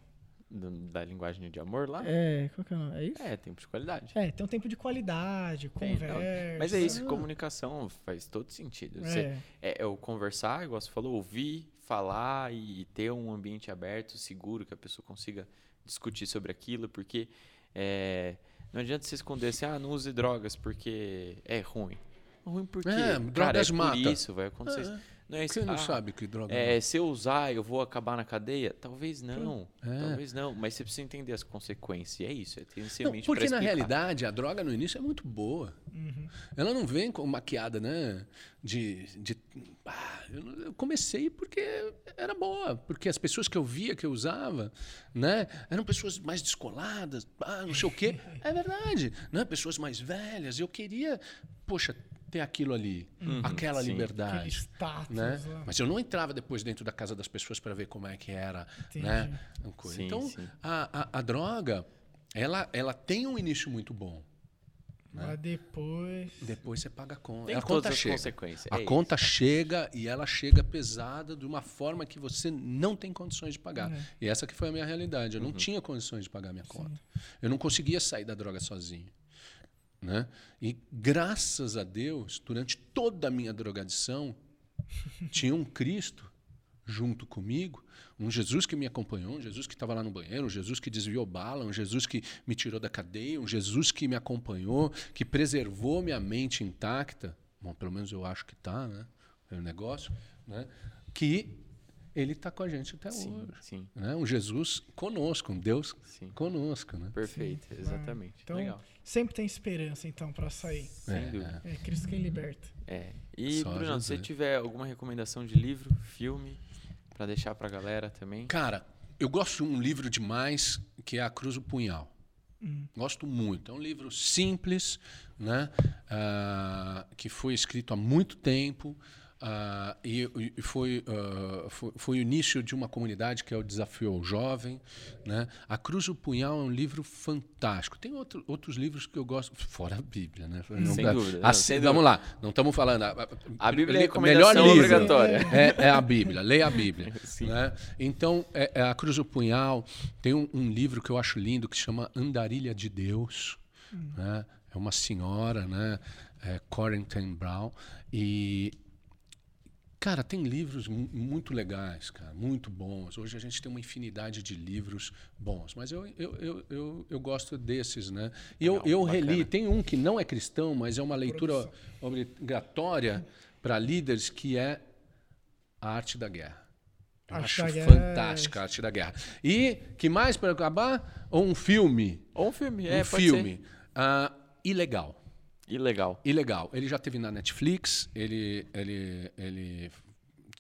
Do- Da linguagem de amor lá? É, qual que é o nome? É isso? É, tempo de qualidade. É, tem um tempo de qualidade, Tem, não. conversa. Mas é isso, comunicação faz todo sentido. Você- É. é, é o conversar, igual você falou, ouvir, falar e ter um ambiente aberto, seguro, que a pessoa consiga discutir sobre aquilo, porque é, não adianta você esconder assim, ah, não use drogas porque é ruim. Ruim porque, É, cara, drogas é mata. isso, vai acontecer. É. Não é isso, Você não ah, sabe que droga é, se eu usar, eu vou acabar na cadeia? Talvez não. É. Talvez não. Mas você precisa entender as consequências. E é isso. É ter esse Não, porque na realidade a droga no início é muito boa. Ela não vem com maquiada, né? De. de ah, eu comecei porque era boa. Porque as pessoas que eu via que eu usava, né? Eram pessoas mais descoladas, ah, não sei o quê. É verdade. Né? Pessoas mais velhas. Eu queria, poxa, ter aquilo ali. aquela sim. Aquele liberdade. status Né? lá. Mas eu não entrava depois dentro da casa das pessoas para ver como é que era, Entendi. né? a coisa. Sim, então, sim. A, a, a droga, ela, ela tem um início muito bom. Né? Mas depois. Depois você paga a conta. Tem a todas conta as chega. consequências. A é conta chega e ela chega pesada de uma forma que você não tem condições de pagar. É. E essa que foi a minha realidade. Eu Uhum. não tinha condições de pagar minha conta. Eu não conseguia sair da droga sozinho. Né? E graças a Deus, durante toda a minha drogadição, tinha um Cristo junto comigo, um Jesus que me acompanhou, um Jesus que estava lá no banheiro, um Jesus que desviou bala, um Jesus que me tirou da cadeia, um Jesus que me acompanhou, que preservou minha mente intacta. Bom, pelo menos eu acho que está, né? É o negócio, né? Que ele está com a gente até Sim, hoje. sim, Né? Um Jesus conosco, um Deus sim. conosco, né? Perfeito, exatamente. Então, Legal. sempre tem esperança, então, pra sair. Sem É, dúvida. É Cristo quem liberta. É. E, Só Bruno, se você tiver alguma recomendação de livro, filme, pra deixar pra galera também. Cara, eu gosto de um livro demais que é A Cruz do Punhal. Gosto muito. É um livro simples, né? Ah, que foi escrito há muito tempo. Ah, e e foi, ah, foi, foi o início de uma comunidade que é o Desafio ao Jovem. Né? A Cruz do Punhal é um livro fantástico. Tem outro, outros livros que eu gosto, fora a Bíblia. Né? Não Sem dá- dúvida, Assim, sem vamos lá, não estamos falando. A Bíblia é li- recomendação obrigatória. é, é a Bíblia, leia a Bíblia. Né? Então, é, é a Cruz do Punhal tem um, um livro que eu acho lindo que se chama Andarilha de Deus. né? É uma senhora, né? É Corin ten Brown. E, cara, tem livros mu- muito legais, cara, muito bons. Hoje a gente tem uma infinidade de livros bons, mas eu, eu, eu, eu, eu gosto desses, né? E eu, eu bacana. reli, tem um que não é cristão, mas é uma leitura obrigatória para líderes, que é a arte da guerra. Eu Arte acho da Guerra fantástica a arte da guerra. E, que mais para acabar? Um filme. Ou um filme, é, um filme. Ah, ilegal. Ilegal. Ilegal. Ele já teve na Netflix, ele, ele, ele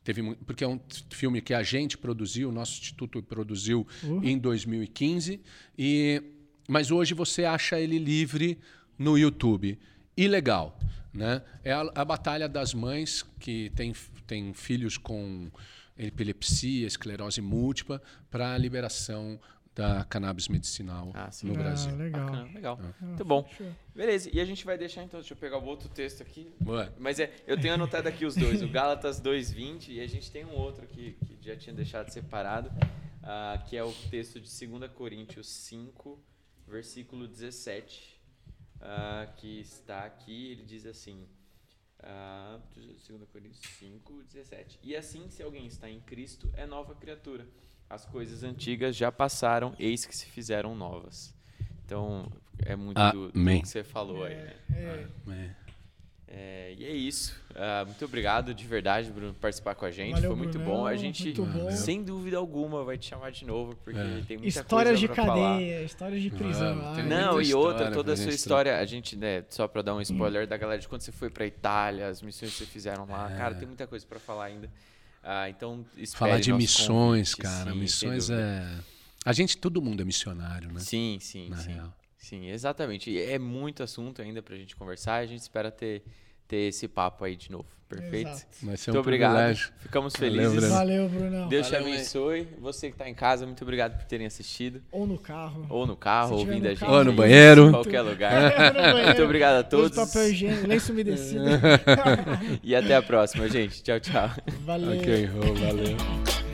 teve porque é um filme que a gente produziu, o nosso instituto produziu em 2015, e mas hoje você acha ele livre no YouTube. Ilegal, né? É a, a batalha das mães que tem, tem filhos com epilepsia, esclerose múltipla, para a liberação da cannabis medicinal Ah, sim. no Ah, Brasil. Legal. Bacana, legal. Ah, Muito bom. Beleza, e a gente vai deixar então, deixa eu pegar o outro texto aqui. Ué. Mas é, eu tenho anotado aqui os dois, o Gálatas 2:20 e a gente tem um outro aqui que já tinha deixado separado, ah, que é o texto de 2 Coríntios 5, versículo 17, ah, que está aqui, ele diz assim, ah, 2 Coríntios 5, 17. E assim, se alguém está em Cristo, é nova criatura. As coisas antigas já passaram, eis que se fizeram novas. Então, é muito do, do Amém. que você falou aí, né? É, É. É, e é isso. Ah, muito obrigado de verdade, Bruno, por participar com a gente. Valeu, Foi muito Brunão, bom. A gente, bom. sem dúvida alguma, vai te chamar de novo, porque É. tem muita Histórias de coisa falar. cadeia, histórias de prisão. Vamos, tem Ai, Não, e outra, toda a sua história, a gente, né, só pra dar um spoiler da galera de quando você foi pra Itália, as missões que você fizeram lá. É. Cara, tem muita coisa pra falar ainda. Ah, então, Falar de missões, convite, cara. sim, missões é. A gente, todo mundo é missionário, né? Sim, sim, Na sim. real. Sim, exatamente. E é muito assunto ainda pra gente conversar. A gente espera ter, ter esse papo aí de novo. Perfeito? Exato. Vai ser Muito um obrigado. privilégio. Ficamos Valeu, felizes. Valeu, Brunão. Deus te Valeu, abençoe. Você que está em casa, muito obrigado por terem assistido. Ou no carro. Ou no carro, ouvindo no a gente. carro, Ou no em banheiro. qualquer lugar. Banheiro. muito obrigado a todos. papel higiênico, lenço umedecido. E até a próxima, gente. Tchau, tchau. Valeu. Ok, oh, valeu.